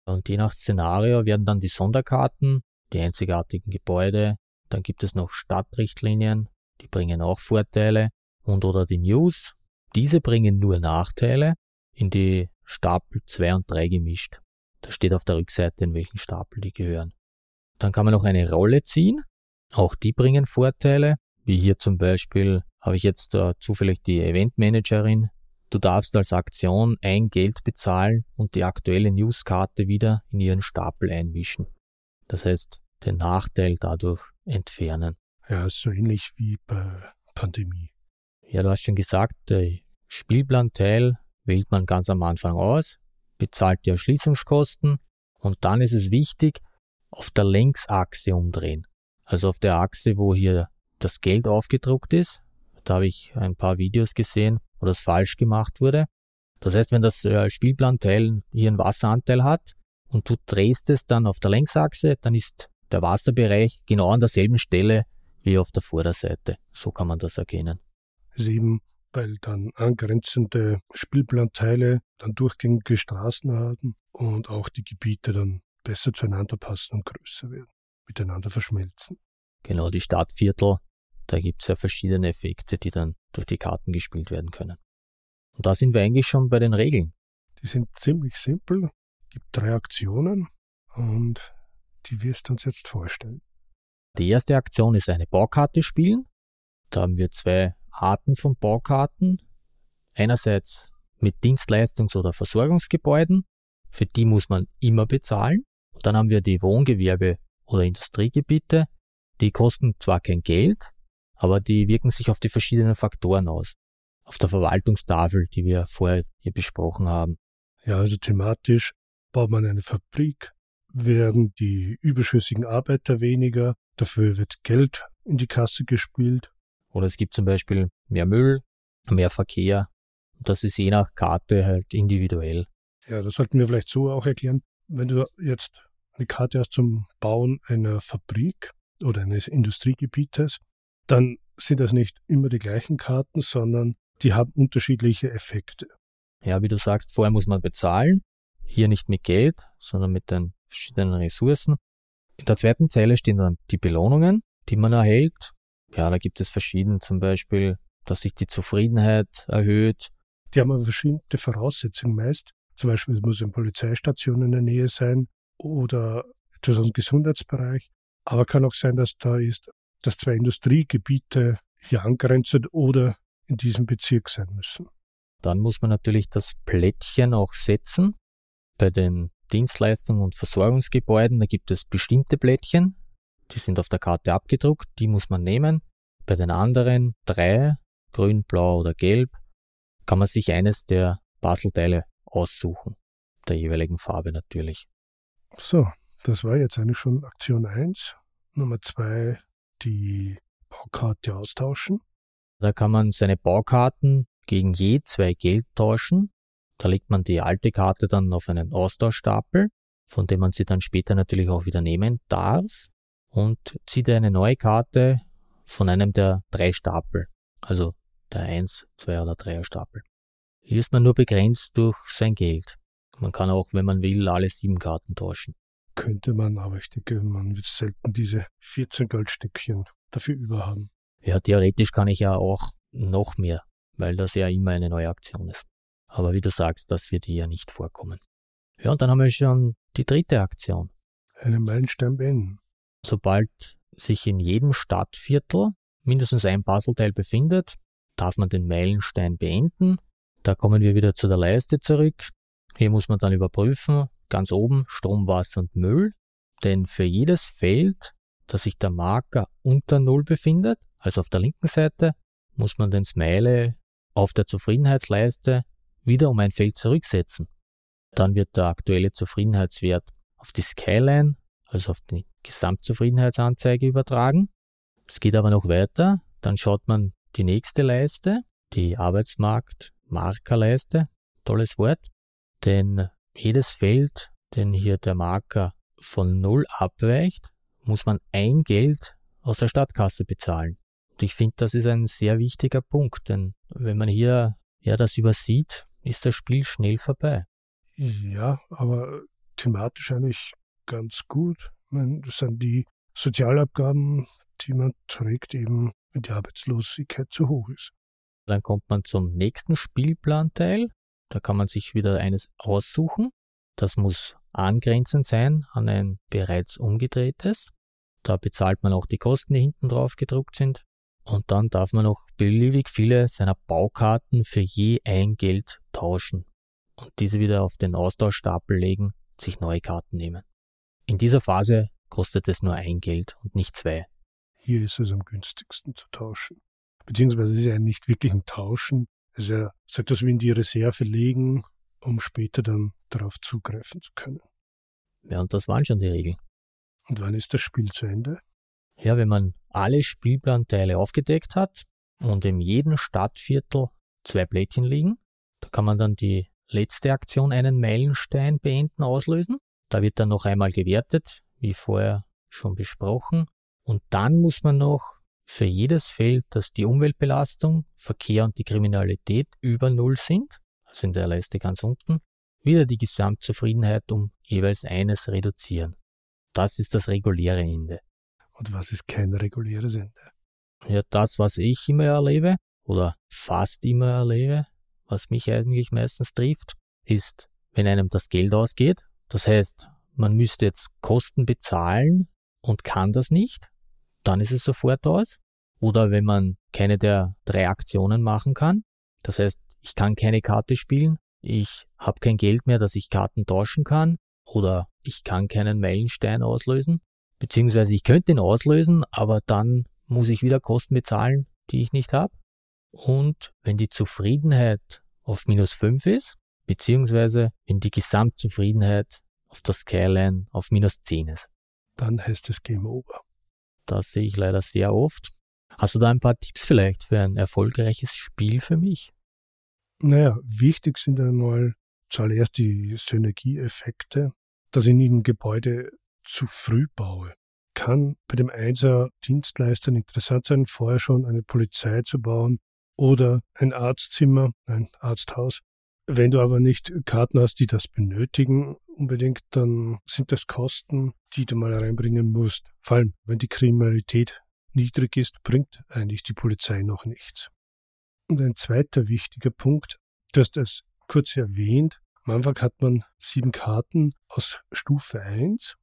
Und je nach Szenario werden dann die Sonderkarten, die einzigartigen Gebäude, dann gibt es noch Stadtrichtlinien, die bringen auch Vorteile und oder die News, diese bringen nur Nachteile in die Stapel 2 und 3 gemischt. Da steht auf der Rückseite, in welchen Stapel die gehören. Dann kann man noch eine Rolle ziehen. Auch die bringen Vorteile, wie hier zum Beispiel habe ich jetzt uh, zufällig die Event Managerin, Du darfst als Aktion ein Geld bezahlen und die aktuelle Newskarte wieder in ihren Stapel einwischen. Das heißt, den Nachteil dadurch entfernen. Ja, ist so ähnlich wie bei Pandemie. Ja, du hast schon gesagt, der Spielplanteil wählt man ganz am Anfang aus, bezahlt die Erschließungskosten und dann ist es wichtig, auf der Längsachse umdrehen. Also auf der Achse, wo hier das Geld aufgedruckt ist. Da habe ich ein paar Videos gesehen, wo das falsch gemacht wurde. Das heißt, wenn das äh, Spielplanteil hier einen Wasseranteil hat und du drehst es dann auf der Längsachse, dann ist der Wasserbereich genau an derselben Stelle wie auf der Vorderseite. So kann man das erkennen. Sieben, weil dann angrenzende Spielplanteile dann durchgängige Straßen haben und auch die Gebiete dann besser zueinander passen und größer werden, miteinander verschmelzen. Genau, die Stadtviertel da gibt es ja verschiedene Effekte, die dann durch die Karten gespielt werden können. Und da sind wir eigentlich schon bei den Regeln. Die sind ziemlich simpel, gibt drei Aktionen und die wirst du uns jetzt vorstellen. Die erste Aktion ist eine Baukarte spielen. Da haben wir zwei Arten von Baukarten. Einerseits mit Dienstleistungs- oder Versorgungsgebäuden. Für die muss man immer bezahlen. Und dann haben wir die Wohngewerbe- oder Industriegebiete. Die kosten zwar kein Geld, aber die wirken sich auf die verschiedenen Faktoren aus. Auf der Verwaltungstafel, die wir vorher hier besprochen haben. Ja, also thematisch baut man eine Fabrik, werden die überschüssigen Arbeiter weniger, Dafür wird Geld in die Kasse gespielt. Oder es gibt zum Beispiel mehr Müll, mehr Verkehr. Das ist je nach Karte halt individuell. Ja, das sollten wir vielleicht so auch erklären. Wenn du jetzt eine Karte hast zum Bauen einer Fabrik oder eines Industriegebietes, dann sind das nicht immer die gleichen Karten, sondern die haben unterschiedliche Effekte. Ja, wie du sagst, vorher muss man bezahlen. Hier nicht mit Geld, sondern mit den verschiedenen Ressourcen. In der zweiten Zeile stehen dann die Belohnungen, die man erhält. Ja, da gibt es verschiedene, zum Beispiel, dass sich die Zufriedenheit erhöht. Die haben aber verschiedene Voraussetzungen meist. Zum Beispiel es muss eine Polizeistation in der Nähe sein oder etwas aus dem Gesundheitsbereich. Aber kann auch sein, dass da ist, dass zwei Industriegebiete hier angrenzen oder in diesem Bezirk sein müssen. Dann muss man natürlich das Plättchen auch setzen. Bei den Dienstleistungen und Versorgungsgebäuden, da gibt es bestimmte Plättchen, die sind auf der Karte abgedruckt, die muss man nehmen. Bei den anderen drei, grün, blau oder gelb, kann man sich eines der Baselteile aussuchen, der jeweiligen Farbe natürlich. So, das war jetzt eigentlich schon Aktion 1. Nummer 2, die Baukarte austauschen. Da kann man seine Baukarten gegen je zwei Geld tauschen. Da legt man die alte Karte dann auf einen Austauschstapel, von dem man sie dann später natürlich auch wieder nehmen darf und zieht eine neue Karte von einem der drei Stapel, also der 1, 2 oder 3er Stapel. Hier ist man nur begrenzt durch sein Geld. Man kann auch, wenn man will, alle sieben Karten tauschen. Könnte man, aber ich denke, man wird selten diese 14 Goldstückchen dafür überhaben. Ja, theoretisch kann ich ja auch noch mehr, weil das ja immer eine neue Aktion ist. Aber wie du sagst, das wird hier nicht vorkommen. Ja, und dann haben wir schon die dritte Aktion. Einen Meilenstein beenden. Sobald sich in jedem Stadtviertel mindestens ein Puzzleteil befindet, darf man den Meilenstein beenden. Da kommen wir wieder zu der Leiste zurück. Hier muss man dann überprüfen, ganz oben Strom, Wasser und Müll. Denn für jedes Feld, das sich der Marker unter Null befindet, also auf der linken Seite, muss man den Smiley auf der Zufriedenheitsleiste wieder um ein Feld zurücksetzen. Dann wird der aktuelle Zufriedenheitswert auf die Skyline, also auf die Gesamtzufriedenheitsanzeige übertragen. Es geht aber noch weiter. Dann schaut man die nächste Leiste, die Arbeitsmarkt-Markerleiste. Tolles Wort. Denn jedes Feld, den hier der Marker von Null abweicht, muss man ein Geld aus der Stadtkasse bezahlen. Und ich finde, das ist ein sehr wichtiger Punkt, denn wenn man hier ja das übersieht, ist das Spiel schnell vorbei. Ja, aber thematisch eigentlich ganz gut. Ich meine, das sind die Sozialabgaben, die man trägt, eben wenn die Arbeitslosigkeit zu hoch ist. Dann kommt man zum nächsten Spielplanteil. Da kann man sich wieder eines aussuchen. Das muss angrenzend sein an ein bereits umgedrehtes. Da bezahlt man auch die Kosten, die hinten drauf gedruckt sind. Und dann darf man noch beliebig viele seiner Baukarten für je ein Geld tauschen und diese wieder auf den Austauschstapel legen, sich neue Karten nehmen. In dieser Phase kostet es nur ein Geld und nicht zwei. Hier ist es am günstigsten zu tauschen. Beziehungsweise ist es ja nicht wirklich ein Tauschen. Es ist ja so etwas wie in die Reserve legen, um später dann darauf zugreifen zu können. Ja, und das waren schon die Regeln. Und wann ist das Spiel zu Ende? Ja, wenn man alle Spielplanteile aufgedeckt hat und in jedem Stadtviertel zwei Plättchen liegen, da kann man dann die letzte Aktion einen Meilenstein beenden auslösen. Da wird dann noch einmal gewertet, wie vorher schon besprochen. Und dann muss man noch für jedes Feld, dass die Umweltbelastung, Verkehr und die Kriminalität über Null sind, also in der Leiste ganz unten, wieder die Gesamtzufriedenheit um jeweils eines reduzieren. Das ist das reguläre Ende. Und was ist kein reguläres Ende? Ja, das, was ich immer erlebe oder fast immer erlebe, was mich eigentlich meistens trifft, ist, wenn einem das Geld ausgeht. Das heißt, man müsste jetzt Kosten bezahlen und kann das nicht, dann ist es sofort aus. Oder wenn man keine der drei Aktionen machen kann, das heißt, ich kann keine Karte spielen, ich habe kein Geld mehr, dass ich Karten tauschen kann, oder ich kann keinen Meilenstein auslösen, beziehungsweise ich könnte ihn auslösen, aber dann muss ich wieder Kosten bezahlen, die ich nicht habe. Und wenn die Zufriedenheit auf minus 5 ist, beziehungsweise wenn die Gesamtzufriedenheit auf der Skyline auf minus 10 ist. Dann heißt es Game Over. Das sehe ich leider sehr oft. Hast du da ein paar Tipps vielleicht für ein erfolgreiches Spiel für mich? Naja, wichtig sind einmal zuallererst die Synergieeffekte, dass nicht ein Gebäude zu früh baue. Kann bei dem Einser Dienstleistern interessant sein, vorher schon eine Polizei zu bauen oder ein Arztzimmer, ein Arzthaus. Wenn du aber nicht Karten hast, die das benötigen unbedingt, dann sind das Kosten, die du mal reinbringen musst. Vor allem, wenn die Kriminalität niedrig ist, bringt eigentlich die Polizei noch nichts. Und ein zweiter wichtiger Punkt, du hast es kurz erwähnt, am Anfang hat man sieben Karten aus Stufe 1,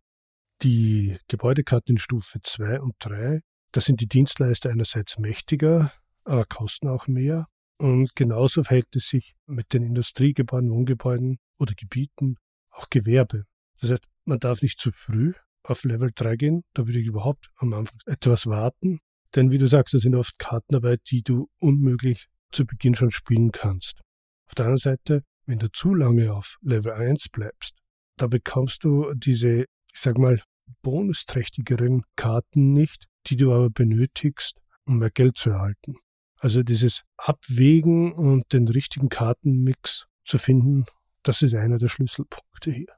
die Gebäudekarten in Stufe 2 und 3. Da sind die Dienstleister einerseits mächtiger, aber kosten auch mehr. Und genauso verhält es sich mit den Industriegebäuden, Wohngebäuden oder Gebieten, auch Gewerbe. Das heißt, man darf nicht zu früh auf Level 3 gehen, da würde ich überhaupt am Anfang etwas warten. Denn wie du sagst, da sind oft Karten dabei, die du unmöglich zu Beginn schon spielen kannst. Auf der anderen Seite, wenn du zu lange auf Level 1 bleibst, da bekommst du diese, ich sag mal, bonusträchtigeren Karten nicht, die du aber benötigst, um mehr Geld zu erhalten. Also dieses Abwägen und den richtigen Kartenmix zu finden, das ist einer der Schlüsselpunkte hier.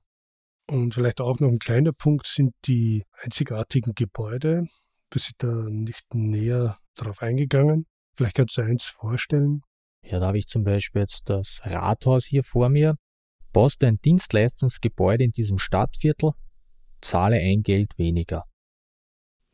Und vielleicht auch noch ein kleiner Punkt sind die einzigartigen Gebäude. Wir sind da nicht näher drauf eingegangen. Vielleicht kannst du eins vorstellen. Ja, da habe ich zum Beispiel jetzt das Rathaus hier vor mir. Du ein Dienstleistungsgebäude in diesem Stadtviertel, zahle ein Geld weniger.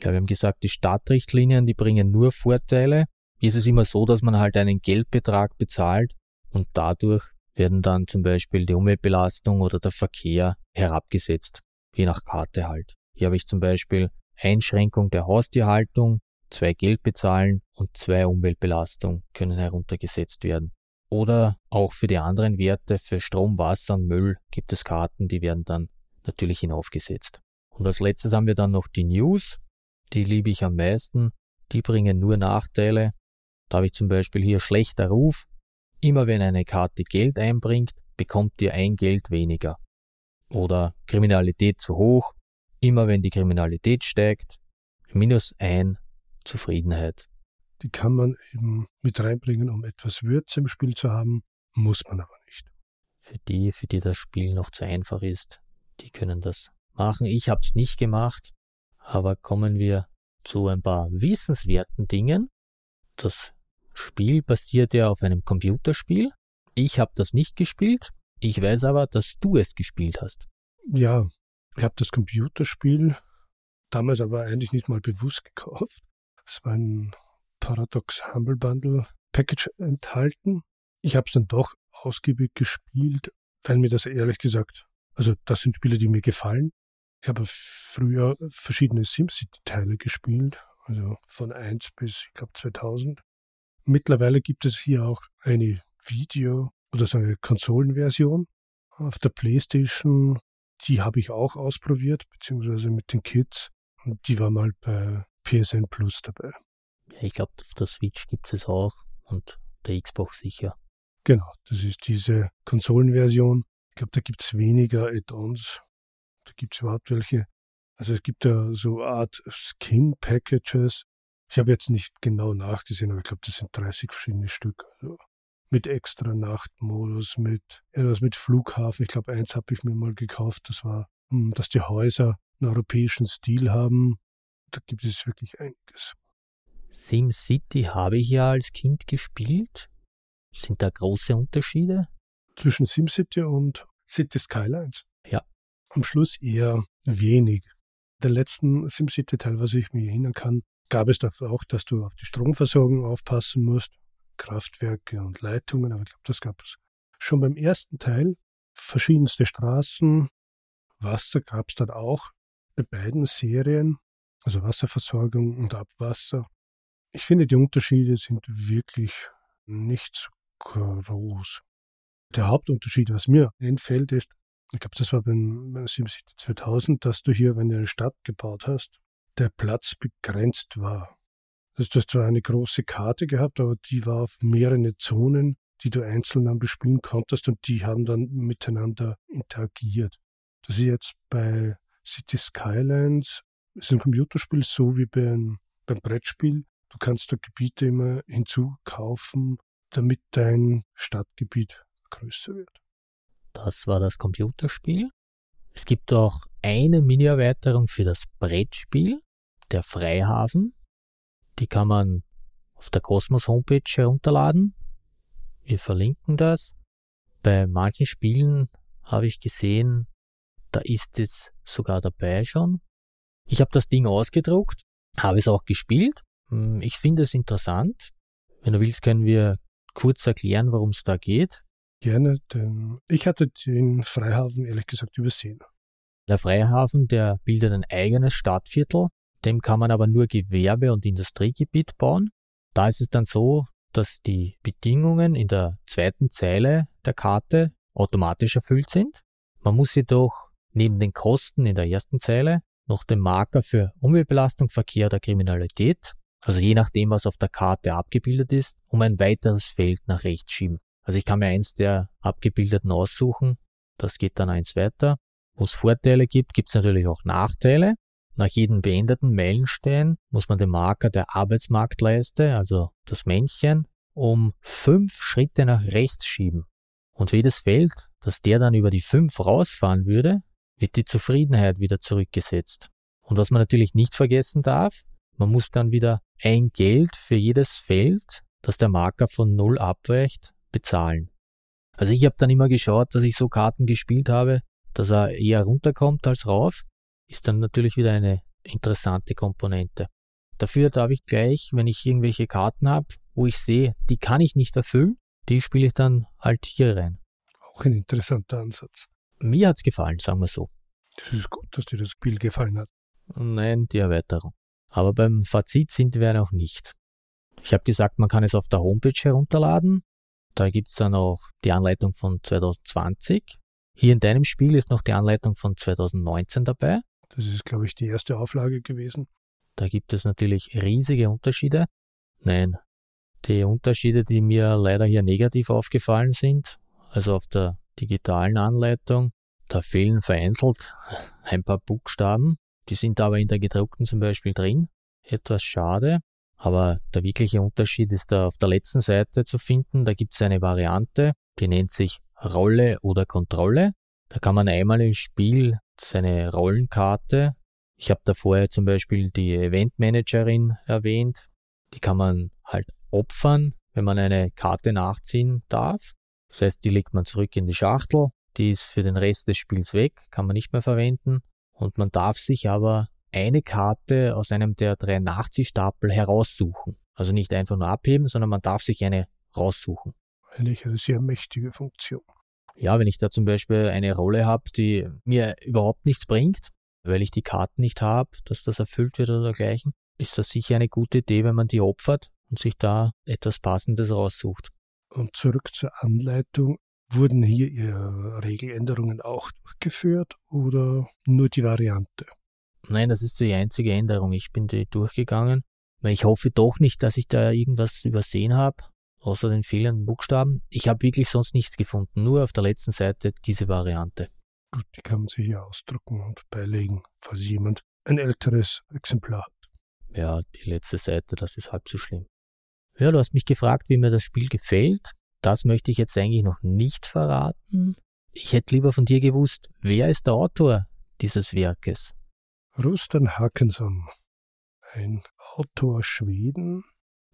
Ja, wir haben gesagt, die Stadtrichtlinien, die bringen nur Vorteile. Hier ist es immer so, dass man halt einen Geldbetrag bezahlt und dadurch werden dann zum Beispiel die Umweltbelastung oder der Verkehr herabgesetzt, je nach Karte halt. Hier habe ich zum Beispiel Einschränkung der Haustierhaltung, zwei Geld bezahlen und zwei Umweltbelastung können heruntergesetzt werden. Oder auch für die anderen Werte, für Strom, Wasser und Müll gibt es Karten, die werden dann natürlich hinaufgesetzt. Und als letztes haben wir dann noch die News. Die liebe ich am meisten. Die bringen nur Nachteile. Da habe ich zum Beispiel hier schlechter Ruf, Immer wenn eine Karte Geld einbringt, bekommt ihr ein Geld weniger. Oder Kriminalität zu hoch. Immer wenn die Kriminalität steigt, minus ein Zufriedenheit. Die kann man eben mit reinbringen, um etwas Würze im Spiel zu haben, muss man aber nicht. Für die, für die das Spiel noch zu einfach ist, die können das machen. Ich habe es nicht gemacht, aber kommen wir zu ein paar wissenswerten Dingen. Das Spiel basiert ja auf einem Computerspiel. Ich habe das nicht gespielt. Ich weiß aber, dass du es gespielt hast. Ja, ich habe das Computerspiel damals aber eigentlich nicht mal bewusst gekauft. Es war ein Paradox Humble Bundle Package enthalten. Ich habe es dann doch ausgiebig gespielt, weil mir das ehrlich gesagt, also das sind Spiele, die mir gefallen. Ich habe früher verschiedene SimCity-Teile gespielt, also von 1 bis, ich glaube, 2000. Mittlerweile gibt es hier auch eine Video- oder so eine Konsolenversion auf der PlayStation. Die habe ich auch ausprobiert, beziehungsweise mit den Kids. Und die war mal bei PSN Plus dabei. Ja, ich glaube, auf der Switch gibt es auch und der Xbox sicher. Genau, das ist diese Konsolenversion. Ich glaube, da gibt es weniger Add-ons. Da gibt es überhaupt welche. Also es gibt da so Art Skin-Packages, ich habe jetzt nicht genau nachgesehen, aber ich glaube, das sind 30 verschiedene Stück. Also mit extra Nachtmodus, mit etwas mit Flughafen. Ich glaube, eins habe ich mir mal gekauft. Das war, hm, dass die Häuser einen europäischen Stil haben. Da gibt es wirklich einiges. SimCity habe ich ja als Kind gespielt. Sind da große Unterschiede? Zwischen SimCity und City Skylines? Ja. Am Schluss eher wenig. Der letzten SimCity-Teil, was ich mir erinnern kann, gab es doch auch, dass du auf die Stromversorgung aufpassen musst, Kraftwerke und Leitungen, aber ich glaube, das gab es schon beim ersten Teil. Verschiedenste Straßen, Wasser gab es dann auch bei beiden Serien, also Wasserversorgung und Abwasser. Ich finde, die Unterschiede sind wirklich nicht so groß. Der Hauptunterschied, was mir einfällt, ist, ich glaube, das war beim SimCity 2000, dass du hier, wenn du eine Stadt gebaut hast, der Platz begrenzt war. Also du hast zwar eine große Karte gehabt, aber die war auf mehrere Zonen, die du einzeln dann bespielen konntest und die haben dann miteinander interagiert. Das ist jetzt bei City Skylines Es ist ein Computerspiel so wie beim, beim Brettspiel. Du kannst da Gebiete immer hinzukaufen, damit dein Stadtgebiet größer wird. Das war das Computerspiel. Es gibt auch eine Mini-Erweiterung für das Brettspiel, der Freihafen. Die kann man auf der Cosmos Homepage herunterladen. Wir verlinken das. Bei manchen Spielen habe ich gesehen, da ist es sogar dabei schon. Ich habe das Ding ausgedruckt, habe es auch gespielt. Hm, ich finde es interessant. Wenn du willst, können wir kurz erklären, worum es da geht. Gerne, denn ich hatte den Freihafen ehrlich gesagt übersehen. Der Freihafen, der bildet ein eigenes Stadtviertel, dem kann man aber nur Gewerbe- und Industriegebiet bauen. Da ist es dann so, dass die Bedingungen in der zweiten Zeile der Karte automatisch erfüllt sind. Man muss jedoch neben den Kosten in der ersten Zeile noch den Marker für Umweltbelastung, Verkehr oder Kriminalität, also je nachdem, was auf der Karte abgebildet ist, um ein weiteres Feld nach rechts schieben. Also ich kann mir eins der abgebildeten aussuchen, das geht dann eins weiter. Wo es Vorteile gibt, gibt es natürlich auch Nachteile. Nach jedem beendeten Meilenstein muss man den Marker der Arbeitsmarktleiste, also das Männchen, um fünf Schritte nach rechts schieben. Und für jedes Feld, dass der dann über die fünf rausfahren würde, wird die Zufriedenheit wieder zurückgesetzt. Und was man natürlich nicht vergessen darf, man muss dann wieder ein Geld für jedes Feld, das der Marker von null abweicht, bezahlen. Also ich habe dann immer geschaut, dass ich so Karten gespielt habe, dass er eher runterkommt als rauf ist dann natürlich wieder eine interessante Komponente. Dafür darf ich gleich, wenn ich irgendwelche Karten habe, wo ich sehe, die kann ich nicht erfüllen, die spiele ich dann halt hier rein. Auch ein interessanter Ansatz. Mir hat's gefallen, sagen wir so. Das ist gut, dass dir das Spiel gefallen hat. Nein, die Erweiterung. Aber beim Fazit sind wir noch nicht. Ich habe gesagt, man kann es auf der Homepage herunterladen. Da gibt's dann auch die Anleitung von 2020. Hier in deinem Spiel ist noch die Anleitung von 2019 dabei. Das ist, glaube ich, die erste Auflage gewesen. Da gibt es natürlich riesige Unterschiede. Nein, die Unterschiede, die mir leider hier negativ aufgefallen sind, also auf der digitalen Anleitung, da fehlen vereinzelt ein paar Buchstaben. Die sind aber in der gedruckten zum Beispiel drin. Etwas schade. Aber der wirkliche Unterschied ist da auf der letzten Seite zu finden. Da gibt es eine Variante, die nennt sich Rolle oder Kontrolle. Da kann man einmal im Spiel seine Rollenkarte. Ich habe da vorher zum Beispiel die Eventmanagerin erwähnt. Die kann man halt opfern, wenn man eine Karte nachziehen darf. Das heißt, die legt man zurück in die Schachtel. Die ist für den Rest des Spiels weg, kann man nicht mehr verwenden. Und man darf sich aber eine Karte aus einem der drei Nachziehstapel heraussuchen. Also nicht einfach nur abheben, sondern man darf sich eine raussuchen. Eigentlich eine sehr mächtige Funktion ja, wenn ich da zum Beispiel eine Rolle habe, die mir überhaupt nichts bringt, weil ich die Karten nicht habe, dass das erfüllt wird oder dergleichen, ist das sicher eine gute Idee, wenn man die opfert und sich da etwas Passendes raussucht. Und zurück zur Anleitung. Wurden hier Regeländerungen auch durchgeführt oder nur die Variante? Nein, das ist die einzige Änderung. Ich bin die durchgegangen, weil ich hoffe doch nicht, dass ich da irgendwas übersehen habe außer den fehlenden Buchstaben. Ich habe wirklich sonst nichts gefunden, nur auf der letzten Seite diese Variante. Gut, die kann man sich hier ausdrucken und beilegen, falls jemand ein älteres Exemplar hat. Ja, die letzte Seite, das ist halb so schlimm. Ja, du hast mich gefragt, wie mir das Spiel gefällt. Das möchte ich jetzt eigentlich noch nicht verraten. Ich hätte lieber von dir gewusst, wer ist der Autor dieses Werkes? Rustan Hakenson, ein Autor Schweden,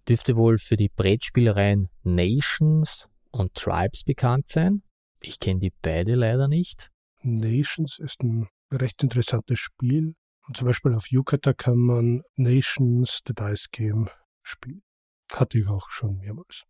dürfte wohl für die Brettspielereien Nations und Tribes bekannt sein. Ich kenne die beide leider nicht. Nations ist ein recht interessantes Spiel. Und zum Beispiel auf Yukata kann man Nations, the Dice Game, spielen. Hatte ich auch schon mehrmals.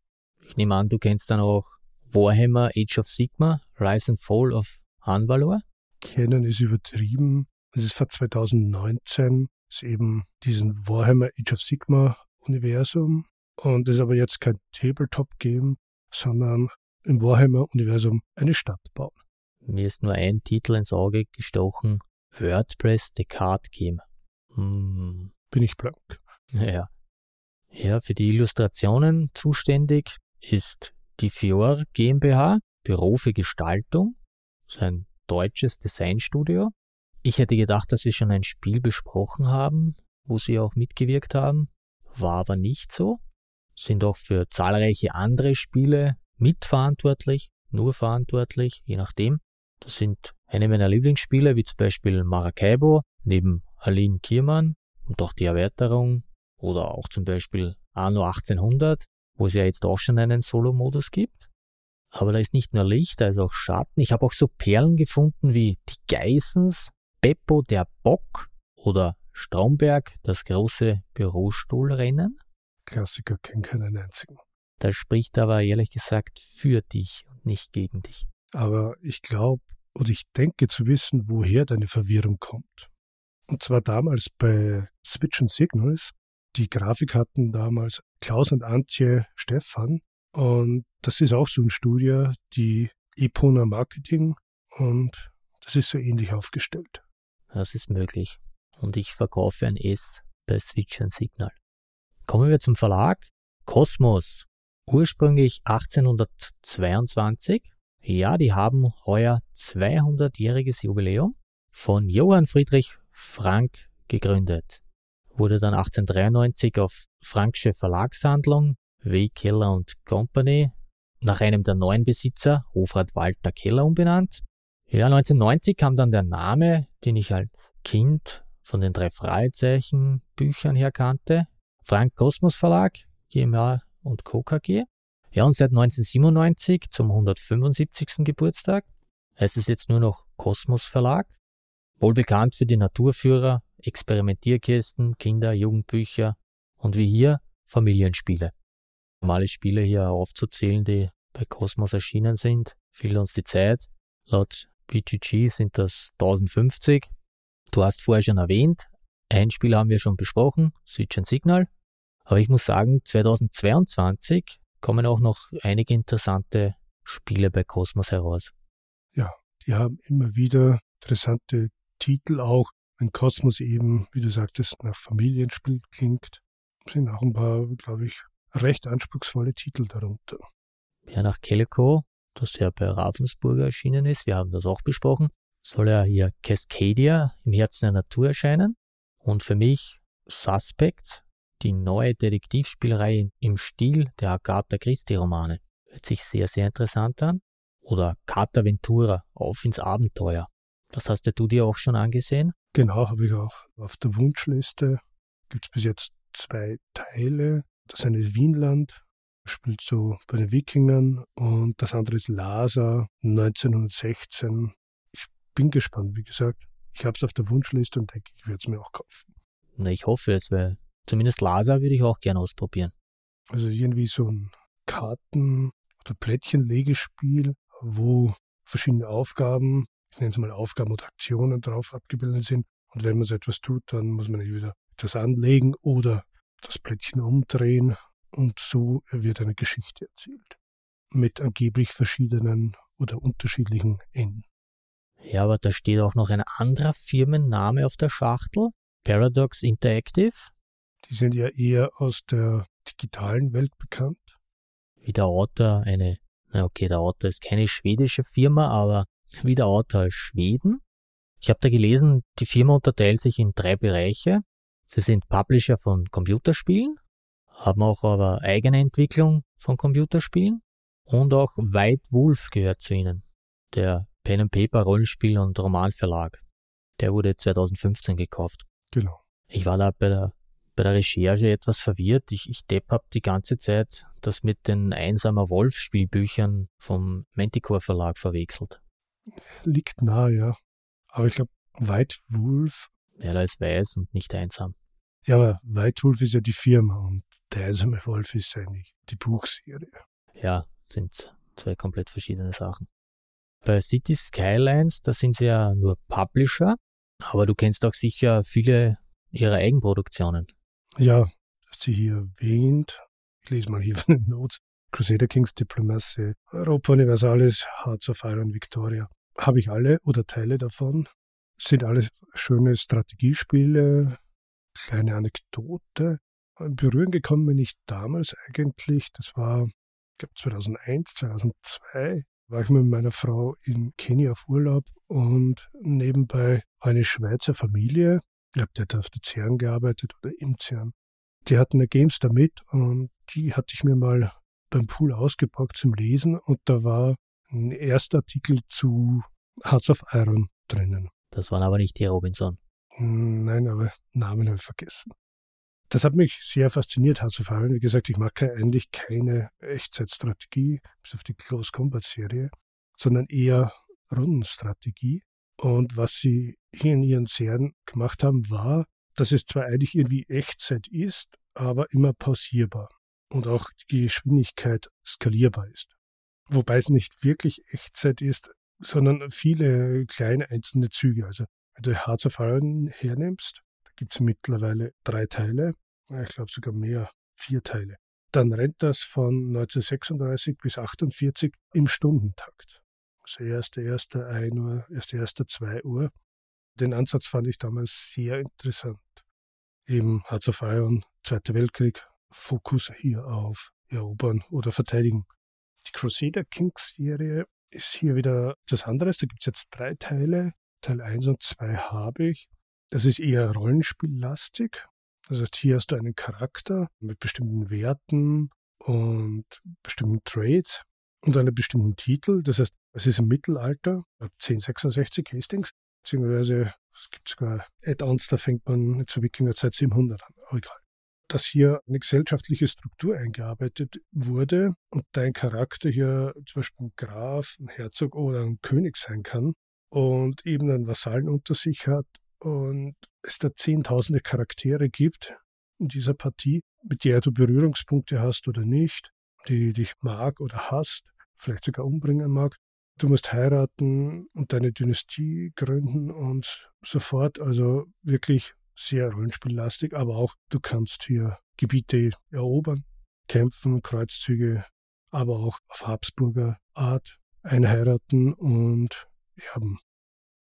Ich nehme an, du kennst dann auch Warhammer Age of Sigma, Rise and Fall of Anvalor? Kennen ist übertrieben. Es ist vor 2019, ist eben diesen Warhammer Age of Sigma Universum und ist aber jetzt kein Tabletop-Game, sondern im Warhammer-Universum eine Stadt bauen. Mir ist nur ein Titel ins Auge gestochen: WordPress The Card Game. Hm. Bin ich blank. Ja. Ja, für die Illustrationen zuständig ist die Fior GmbH, Büro für Gestaltung. Das ist ein deutsches Designstudio. Ich hätte gedacht, dass wir schon ein Spiel besprochen haben, wo sie auch mitgewirkt haben. War aber nicht so. Sind auch für zahlreiche andere Spiele mitverantwortlich, nur verantwortlich, je nachdem. Das sind eine meiner Lieblingsspiele, wie zum Beispiel Maracaibo, neben Aline Kiermann und auch die Erweiterung oder auch zum Beispiel Anno 1800, wo es ja jetzt auch schon einen Solo-Modus gibt. Aber da ist nicht nur Licht, da ist auch Schatten. Ich habe auch so Perlen gefunden wie die Geissens, Beppo der Bock oder Stromberg, das große Bürostuhlrennen. Klassiker, kennt keinen einzigen. Das spricht aber ehrlich gesagt für dich und nicht gegen dich. Aber ich glaube oder ich denke zu wissen, woher deine Verwirrung kommt. Und zwar damals bei Switch and Signals. Die Grafik hatten damals Klaus und Antje Stefan. Und das ist auch so ein Studio, die Epona Marketing. Und das ist so ähnlich aufgestellt. Das ist möglich. Und ich verkaufe ein S bei Switch and Signal. Kommen wir zum Verlag. Kosmos. Ursprünglich 1822. Ja, die haben heuer 200-jähriges Jubiläum. Von Johann Friedrich Frank gegründet. Wurde dann 1893 auf Franksche Verlagshandlung W. Keller Company nach einem der neuen Besitzer, Hofrat Walter Keller, umbenannt. Ja, 1990 kam dann der Name, den ich als Kind von den drei Fragezeichen Büchern her kannte. Frank Kosmos Verlag, GmbH und Co. KG. Ja, und seit 1997 zum 175. Geburtstag heißt es jetzt nur noch Kosmos Verlag. Wohl bekannt für die Naturführer, Experimentierkästen, Kinder-, Jugendbücher und wie hier Familienspiele. Normale Spiele hier aufzuzählen, die bei Kosmos erschienen sind, fehlt uns die Zeit. Laut BGG sind das 1050. Du hast vorher schon erwähnt, ein Spiel haben wir schon besprochen, Switch and Signal. Aber ich muss sagen, 2022 kommen auch noch einige interessante Spiele bei Cosmos heraus. Ja, die haben immer wieder interessante Titel auch. Wenn Cosmos eben, wie du sagtest, nach Familienspiel klingt, sind auch ein paar, glaube ich, recht anspruchsvolle Titel darunter. Ja, nach Calico, das ja bei Ravensburger erschienen ist, wir haben das auch besprochen, soll ja hier Cascadia im Herzen der Natur erscheinen. Und für mich Suspects, die neue Detektivspielreihe im Stil der Agatha Christie-Romane. Hört sich sehr, sehr interessant an. Oder Carta Ventura, auf ins Abenteuer. Das hast du dir auch schon angesehen? Genau, habe ich auch auf der Wunschliste. Gibt es bis jetzt zwei Teile. Das eine ist Wienland, spielt so bei den Wikingern und das andere ist Lhasa 1916. Ich bin gespannt, wie gesagt. Ich habe es auf der Wunschliste und denke, ich werde es mir auch kaufen. Na, ich hoffe es, weil Zumindest Laser würde ich auch gerne ausprobieren. Also irgendwie so ein Karten- oder Plättchenlegespiel, wo verschiedene Aufgaben, ich nenne es mal Aufgaben oder Aktionen drauf abgebildet sind. Und wenn man so etwas tut, dann muss man entweder etwas anlegen oder das Plättchen umdrehen und so wird eine Geschichte erzählt. Mit angeblich verschiedenen oder unterschiedlichen Enden. Ja, aber da steht auch noch ein anderer Firmenname auf der Schachtel. Paradox Interactive. Die sind ja eher aus der digitalen Welt bekannt. Wie der Autor eine, na okay, der Autor ist keine schwedische Firma, aber wie der Autor aus Schweden. Ich habe da gelesen, die Firma unterteilt sich in drei Bereiche. Sie sind Publisher von Computerspielen, haben auch aber eigene Entwicklung von Computerspielen und auch White Wolf gehört zu ihnen, der Pen and Paper Rollenspiel und Romanverlag. Der wurde 2015 gekauft. Genau. Ich war da bei der bei der Recherche etwas verwirrt. Ich, ich depp hab die ganze Zeit das mit den Einsamer Wolf Spielbüchern vom Manticore Verlag verwechselt. Liegt nahe, ja. Aber ich glaube, White Wolf. Ja, da ist weiß und nicht einsam. Ja, aber White Wolf ist ja die Firma und der einsame Wolf ist eigentlich die Buchserie. Ja, sind zwei komplett verschiedene Sachen. Bei City Skylines, da sind sie ja nur Publisher, aber du kennst auch sicher viele ihrer Eigenproduktionen. Ja, sie hier erwähnt. Ich lese mal hier von den Notes. Crusader Kings Diplomacy, Europa Universalis, Hearts of Iron Victoria. Habe ich alle oder Teile davon. Sind alles schöne Strategiespiele. Kleine Anekdote. Berühren gekommen bin ich damals eigentlich. Das war, ich glaube 2001, 2002. war ich mit meiner Frau in Kenia auf Urlaub und nebenbei eine Schweizer Familie, ich habe dort auf der CERN gearbeitet oder im CERN, die hatten eine Gamestar mit und die hatte ich mir mal beim Pool ausgepackt zum Lesen und da war ein erster Artikel zu Hearts of Iron drinnen. Das waren aber nicht die Robinson. Nein, aber Namen habe ich vergessen. Das hat mich sehr fasziniert, Hearts of Iron. Wie gesagt, ich mag eigentlich keine Echtzeitstrategie, bis auf die Close Combat Serie, sondern eher Rundenstrategie. Und was sie hier in ihren Serien gemacht haben, war, dass es zwar eigentlich irgendwie Echtzeit ist, aber immer pausierbar und auch die Geschwindigkeit skalierbar ist. Wobei es nicht wirklich Echtzeit ist, sondern viele kleine einzelne Züge. Also wenn du Hearts of Iron hernimmst, da gibt es mittlerweile drei Teile, ich glaube sogar mehr, vier Teile. Dann rennt das von 1936 bis 1948 im Stundentakt. Also erste, erste 1 Uhr, erste, erste 2 Uhr. Den Ansatz fand ich damals sehr interessant. Eben Hearts of Iron, Zweiter Weltkrieg, Fokus hier auf Erobern oder Verteidigen. Die Crusader Kings Serie ist hier wieder etwas anderes. Da gibt es jetzt drei Teile. Teil 1 und 2 habe ich. Das ist eher rollenspiellastig. Also hier hast du einen Charakter mit bestimmten Werten und bestimmten Trades und einen bestimmten Titel. Das heißt, es ist im Mittelalter, ab 1066 Hastings, beziehungsweise es gibt sogar Add-ons, da fängt man zur Wikingerzeit 700 an. Aber egal dass hier eine gesellschaftliche Struktur eingearbeitet wurde und dein Charakter hier zum Beispiel ein Graf, ein Herzog oder ein König sein kann und eben einen Vasallen unter sich hat und es da zehntausende Charaktere gibt in dieser Partie, mit der du Berührungspunkte hast oder nicht, die dich mag oder hasst, vielleicht sogar umbringen mag. Du musst heiraten und deine Dynastie gründen und sofort, also wirklich sehr rollenspiellastig, aber auch du kannst hier Gebiete erobern, kämpfen, Kreuzzüge, aber auch auf Habsburger Art einheiraten und erben.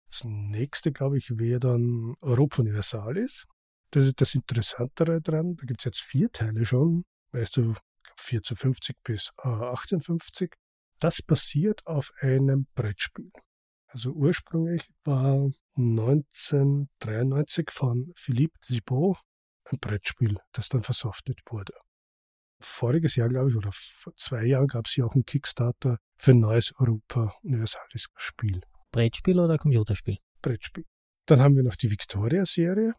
Das nächste, glaube ich, wäre dann Europa Universalis. Das ist das Interessantere dran. Da gibt es jetzt vier Teile schon, weißt du, 1450 bis 1850. Das basiert auf einem Brettspiel. Also ursprünglich war 1993 von Philippe Thibault ein Brettspiel, das dann versoftet wurde. Voriges Jahr, glaube ich, oder vor zwei Jahren gab es ja auch einen Kickstarter für ein neues Europa Universalis Spiel. Brettspiel oder Computerspiel? Brettspiel. Dann haben wir noch die Victoria-Serie,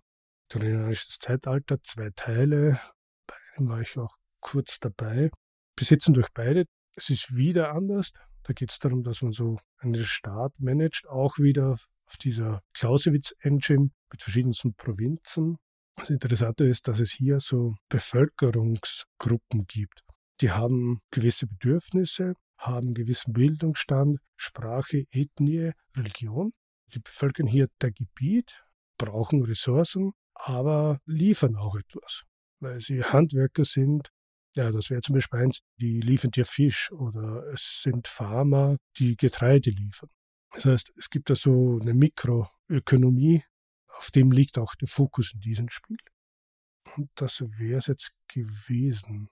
italienisches Zeitalter, zwei Teile. Bei einem war ich auch kurz dabei. Besitzen durch beide. Es ist wieder anders. Da geht es darum, dass man so einen Staat managt, auch wieder auf dieser Clausewitz-Engine mit verschiedensten Provinzen. Das Interessante ist, dass es hier so Bevölkerungsgruppen gibt. Die haben gewisse Bedürfnisse, haben gewissen Bildungsstand, Sprache, Ethnie, Religion. Die bevölkern hier der Gebiet, brauchen Ressourcen, aber liefern auch etwas, weil sie Handwerker sind, ja, das wäre zum Beispiel eins, die liefern dir Fisch oder es sind Farmer, die Getreide liefern. Das heißt, es gibt da so eine Mikroökonomie, auf dem liegt auch der Fokus in diesem Spiel. Und das wäre es jetzt gewesen.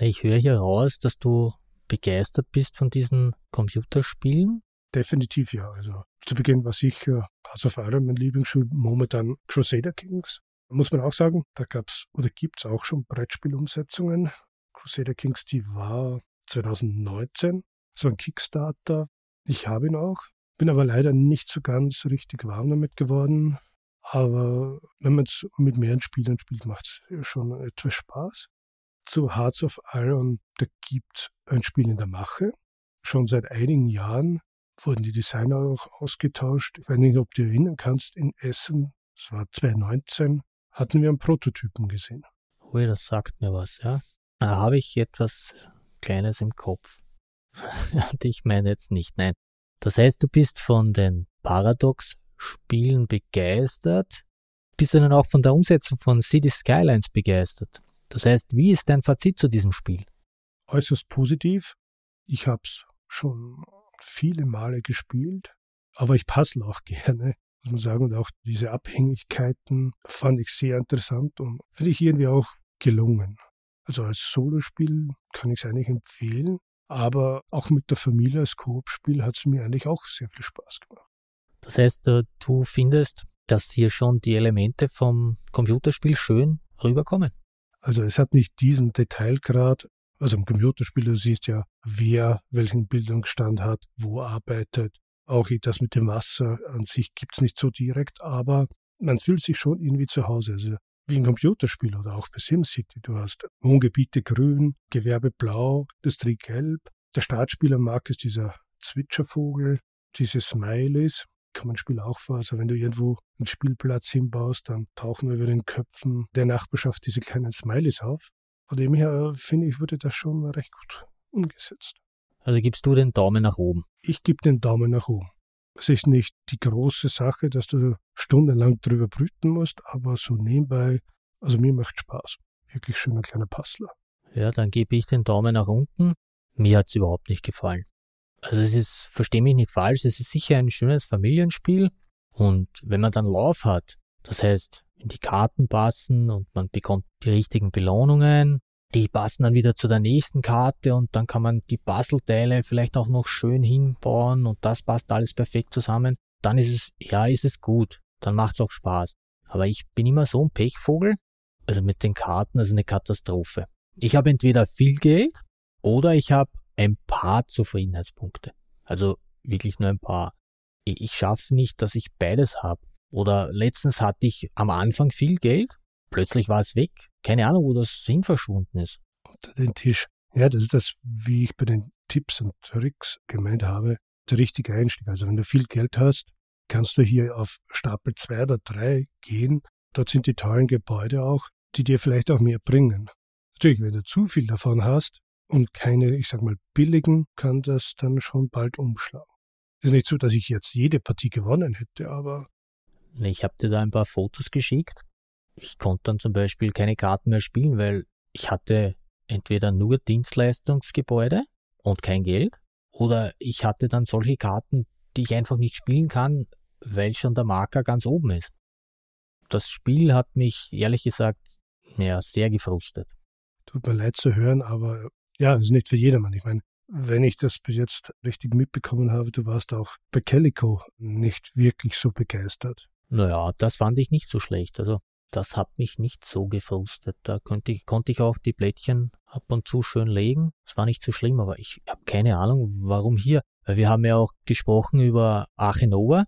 Ich höre hier raus, dass du begeistert bist von diesen Computerspielen. Definitiv ja. Also zu Beginn war sicher House of Iron mein Lieblingsspiel, momentan Crusader Kings. Muss man auch sagen, da gab es oder gibt es auch schon Brettspielumsetzungen. Crusader Kings, die war 2019. So ein Kickstarter. Ich habe ihn auch. Bin aber leider nicht so ganz richtig warm damit geworden. Aber wenn man es mit mehreren Spielern spielt, macht es schon etwas Spaß. Zu Hearts of Iron, da gibt es ein Spiel in der Mache. Schon seit einigen Jahren wurden die Designer auch ausgetauscht. Ich weiß nicht, ob du erinnern kannst, in Essen, das war 2019, hatten wir einen Prototypen gesehen. Ui, das sagt mir was, ja. Da habe ich etwas Kleines im Kopf. Und ich meine jetzt nicht, nein. Das heißt, du bist von den Paradox-Spielen begeistert, bist du dann auch von der Umsetzung von City Skylines begeistert. Das heißt, wie ist dein Fazit zu diesem Spiel? Äußerst positiv. Ich habe es schon viele Male gespielt, aber ich puzzle auch gerne, muss man sagen. Und auch diese Abhängigkeiten fand ich sehr interessant und finde ich irgendwie auch gelungen. Also als Solospiel kann ich es eigentlich empfehlen. Aber auch mit der Familie als Koop-Spiel hat es mir eigentlich auch sehr viel Spaß gemacht. Das heißt, äh, du findest, dass hier schon die Elemente vom Computerspiel schön rüberkommen? Also es hat nicht diesen Detailgrad, also im Computerspiel, du siehst ja, wer welchen Bildungsstand hat, wo arbeitet. Auch das mit dem Wasser an sich gibt es nicht so direkt, aber man fühlt sich schon irgendwie zu Hause. Also wie ein Computerspiel oder auch bei SimCity. Du hast Wohngebiete grün, Gewerbe blau, Industrie gelb. Der Startspieler mag es dieser Zwitschervogel, diese Smileys. Kann man Spiel auch vor. Also wenn du irgendwo einen Spielplatz hinbaust, dann tauchen über den Köpfen der Nachbarschaft diese kleinen Smileys auf. Von dem her finde ich, wurde das schon recht gut umgesetzt. Also gibst du den Daumen nach oben? Ich gebe den Daumen nach oben. Es ist nicht die große Sache, dass du stundenlang drüber brüten musst, aber so nebenbei, also mir macht Spaß. Wirklich schöner kleiner Passler. Ja, dann gebe ich den Daumen nach unten. Mir hat es überhaupt nicht gefallen. Also es ist, verstehe mich nicht falsch, es ist sicher ein schönes Familienspiel. Und wenn man dann Lauf hat, das heißt, wenn die Karten passen und man bekommt die richtigen Belohnungen, die passen dann wieder zu der nächsten Karte und dann kann man die Puzzleteile vielleicht auch noch schön hinbauen und das passt alles perfekt zusammen. Dann ist es, ja, ist es gut. Dann macht es auch Spaß. Aber ich bin immer so ein Pechvogel. Also mit den Karten, das ist eine Katastrophe. Ich habe entweder viel Geld oder ich habe ein paar Zufriedenheitspunkte. Also wirklich nur ein paar. Ich schaffe nicht, dass ich beides habe. Oder letztens hatte ich am Anfang viel Geld Plötzlich war es weg. Keine Ahnung, wo das hin verschwunden ist. Unter den Tisch. Ja, das ist das, wie ich bei den Tipps und Tricks gemeint habe, der richtige Einstieg. Also wenn du viel Geld hast, kannst du hier auf Stapel 2 oder 3 gehen. Dort sind die tollen Gebäude auch, die dir vielleicht auch mehr bringen. Natürlich, wenn du zu viel davon hast und keine, ich sag mal, billigen, kann das dann schon bald umschlagen. Ist nicht so, dass ich jetzt jede Partie gewonnen hätte, aber. Ich habe dir da ein paar Fotos geschickt ich konnte dann zum Beispiel keine Karten mehr spielen, weil ich hatte entweder nur Dienstleistungsgebäude und kein Geld oder ich hatte dann solche Karten, die ich einfach nicht spielen kann, weil schon der Marker ganz oben ist. Das Spiel hat mich ehrlich gesagt ja, sehr gefrustet. Tut mir leid zu hören, aber ja, ist nicht für jedermann. Ich meine, wenn ich das bis jetzt richtig mitbekommen habe, du warst auch bei Calico nicht wirklich so begeistert. Naja, das fand ich nicht so schlecht. Also das hat mich nicht so gefrustet. Da konnte ich, konnte ich auch die Blättchen ab und zu schön legen. Es war nicht so schlimm, aber ich habe keine Ahnung, warum hier. Weil wir haben ja auch gesprochen über Achenova.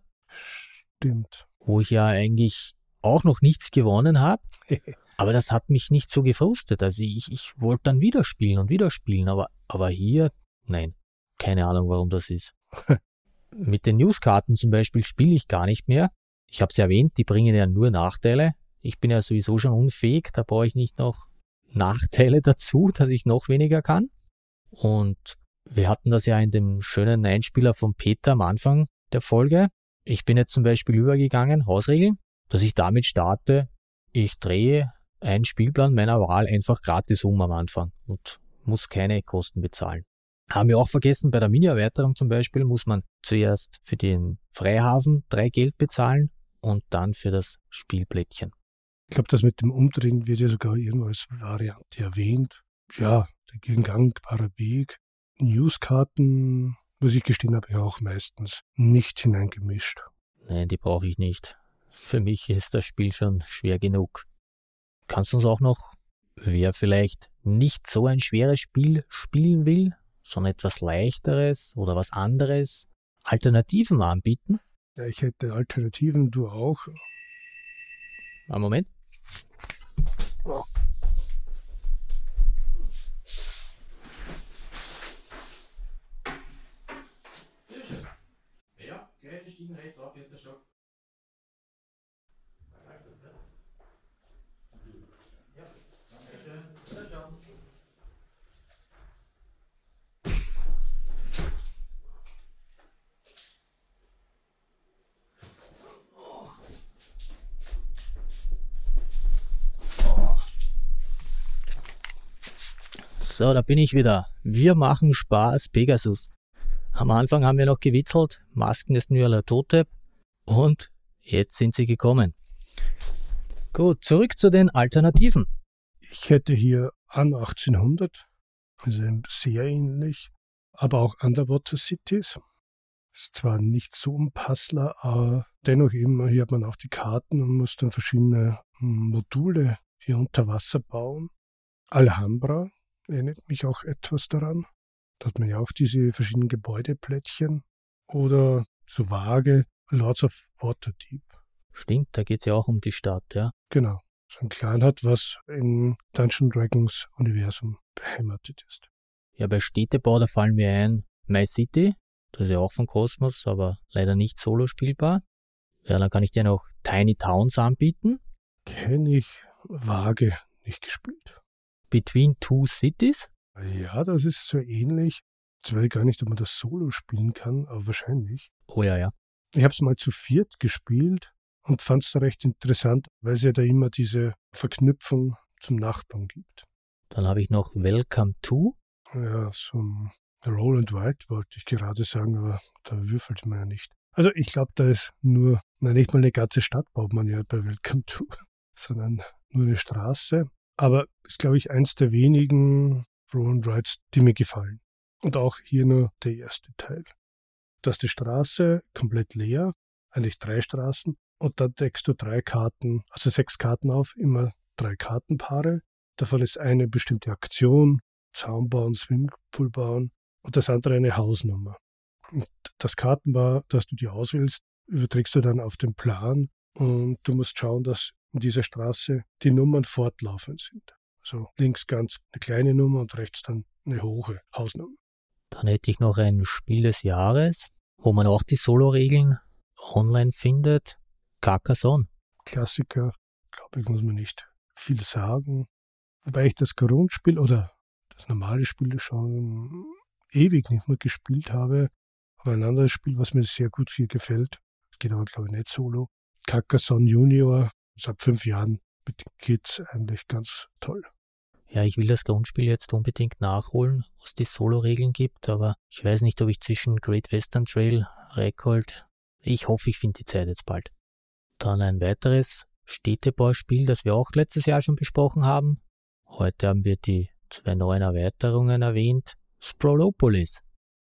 Stimmt. Wo ich ja eigentlich auch noch nichts gewonnen habe. aber das hat mich nicht so gefrustet. Also ich, ich wollte dann wieder spielen und wieder spielen. Aber, aber hier, nein. Keine Ahnung, warum das ist. Mit den Newskarten zum Beispiel spiele ich gar nicht mehr. Ich habe es erwähnt, die bringen ja nur Nachteile. Ich bin ja sowieso schon unfähig, da brauche ich nicht noch Nachteile dazu, dass ich noch weniger kann. Und wir hatten das ja in dem schönen Einspieler von Peter am Anfang der Folge. Ich bin jetzt zum Beispiel übergegangen, Hausregeln, dass ich damit starte, ich drehe einen Spielplan meiner Wahl einfach gratis um am Anfang und muss keine Kosten bezahlen. Haben wir auch vergessen, bei der Mini-Erweiterung zum Beispiel muss man zuerst für den Freihafen drei Geld bezahlen und dann für das Spielplättchen. Ich glaube, das mit dem Umdrehen wird ja sogar irgendwo als Variante erwähnt. Ja, der gangbarer Weg. Newskarten, muss ich gestehen, habe ich auch meistens nicht hineingemischt. Nein, die brauche ich nicht. Für mich ist das Spiel schon schwer genug. Kannst du uns auch noch, wer vielleicht nicht so ein schweres Spiel spielen will, sondern etwas leichteres oder was anderes, Alternativen anbieten? Ja, ich hätte Alternativen, du auch. Einen Moment. Oh. Ja, gleich Stiegen rechts auf, jetzt der Stock. Ja, danke schön. Wiederschauen. So, da bin ich wieder. Wir machen Spaß, Pegasus. Am Anfang haben wir noch gewitzelt, Masken des Nürler Totep und jetzt sind sie gekommen. Gut, zurück zu den Alternativen. Ich hätte hier an 1800, also sehr ähnlich. aber auch Underwater Cities. Ist zwar nicht so ein Puzzler, aber dennoch eben, hier hat man auch die Karten und muss dann verschiedene Module hier unter Wasser bauen. Alhambra erinnert mich auch etwas daran. Da hat man ja auch diese verschiedenen Gebäudeplättchen. Oder so vage Lords of Waterdeep. Stimmt, da geht es ja auch um die Stadt, ja. Genau. So ein Clan hat, was im Dungeon Dragons Universum beheimatet ist. Ja, bei Städtebau, da fallen mir ein My City, das ist ja auch von Cosmos, aber leider nicht solo spielbar. Ja, dann kann ich dir noch Tiny Towns anbieten. Kenne ich vage nicht gespielt. Between Two Cities? Ja, das ist so ähnlich. Jetzt weiß ich gar nicht, ob man das solo spielen kann, aber wahrscheinlich. Oh ja, ja. Ich habe es mal zu viert gespielt und fand es recht interessant, weil es ja da immer diese Verknüpfung zum Nachbarn gibt. Dann habe ich noch Welcome to. Ja, so ein Roland White wollte ich gerade sagen, aber da würfelt man ja nicht. Also ich glaube, da ist nur, na nicht mal eine ganze Stadt baut man ja bei Welcome to, sondern nur eine Straße. Aber ist, glaube ich, eins der wenigen Roland Rides, die mir gefallen. Und auch hier nur der erste Teil. Da ist die Straße komplett leer, eigentlich drei Straßen, und dann deckst du drei Karten, also sechs Karten auf, immer drei Kartenpaare. Davon ist eine bestimmte Aktion, Zaun bauen, Swimmingpool bauen, und das andere eine Hausnummer. Und das Kartenpaar, das du dir auswählst, überträgst du dann auf den Plan und du musst schauen, dass in dieser Straße die Nummern fortlaufend sind. Also links ganz eine kleine Nummer und rechts dann eine hohe Hausnummer. Dann hätte ich noch ein Spiel des Jahres, wo man auch die Solo-Regeln online findet. Carcassonne. Klassiker, glaube ich, muss man nicht viel sagen. Wobei ich das Grundspiel oder das normale Spiel schon ewig nicht mehr gespielt habe. Aber ein anderes Spiel, was mir sehr gut hier gefällt, geht aber glaube ich nicht solo. Carcassonne Junior, seit fünf Jahren mit den Kids eigentlich ganz toll. Ja, ich will das Grundspiel jetzt unbedingt nachholen, was die Solo-Regeln gibt, aber ich weiß nicht, ob ich zwischen Great Western Trail, Record, ich hoffe, ich finde die Zeit jetzt bald. Dann ein weiteres Städtebauspiel, das wir auch letztes Jahr schon besprochen haben. Heute haben wir die zwei neuen Erweiterungen erwähnt. Sprolopolis.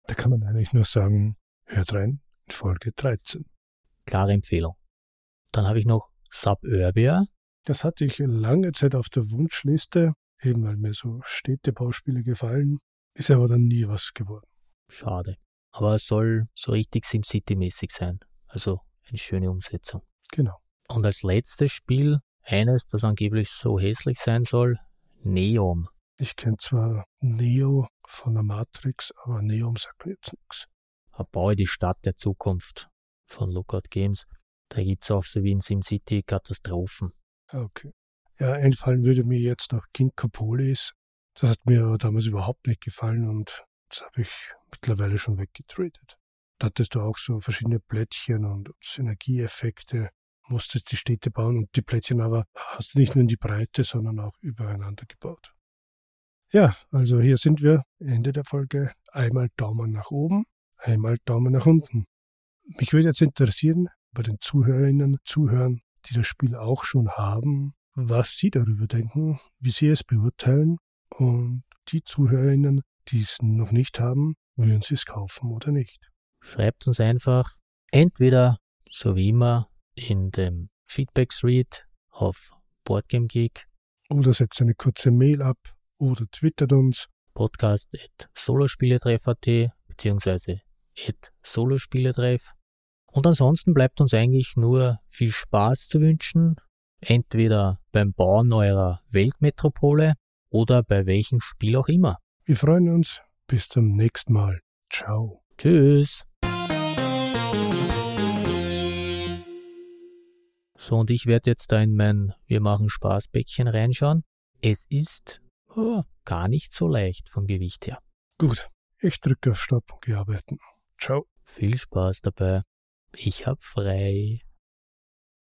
Da kann man eigentlich nur sagen, hört rein in Folge 13. Klare Empfehlung. Dann habe ich noch Suburbia. Das hatte ich lange Zeit auf der Wunschliste, eben weil mir so Städtebauspiele gefallen, ist aber dann nie was geworden. Schade. Aber es soll so richtig SimCity-mäßig sein. Also eine schöne Umsetzung. Genau. Und als letztes Spiel, eines, das angeblich so hässlich sein soll, Neom. Ich kenne zwar Neo von der Matrix, aber Neom sagt mir jetzt nichts. Baue die Stadt der Zukunft von Lookout Games. Da gibt es auch so wie in SimCity Katastrophen. Okay. Ja, einfallen würde mir jetzt noch Kinkopolis. Das hat mir aber damals überhaupt nicht gefallen und das habe ich mittlerweile schon weggetradet. Da hattest du auch so verschiedene Plättchen und Synergieeffekte, musstest die Städte bauen und die Plättchen aber hast du nicht nur in die Breite, sondern auch übereinander gebaut. Ja, also hier sind wir, Ende der Folge. Einmal Daumen nach oben, einmal Daumen nach unten. Mich würde jetzt interessieren, bei den Zuhörerinnen, Zuhörern, die das Spiel auch schon haben, was sie darüber denken, wie sie es beurteilen und die Zuhörerinnen, die es noch nicht haben, würden sie es kaufen oder nicht. Schreibt uns einfach entweder, so wie immer, in dem Feedback-Thread auf BoardgameGeek oder setzt eine kurze Mail ab oder twittert uns. Podcast at solospieletreff.at beziehungsweise at solospieletreff. Und ansonsten bleibt uns eigentlich nur viel Spaß zu wünschen, entweder beim Bauen eurer Weltmetropole oder bei welchem Spiel auch immer. Wir freuen uns. Bis zum nächsten Mal. Ciao. Tschüss. So, und ich werde jetzt da in mein Wir machen Spaßbäckchen reinschauen. Es ist oh, gar nicht so leicht vom Gewicht her. Gut, ich drücke auf Stopp und gehe arbeiten. Ciao. Viel Spaß dabei. Ich hab frei.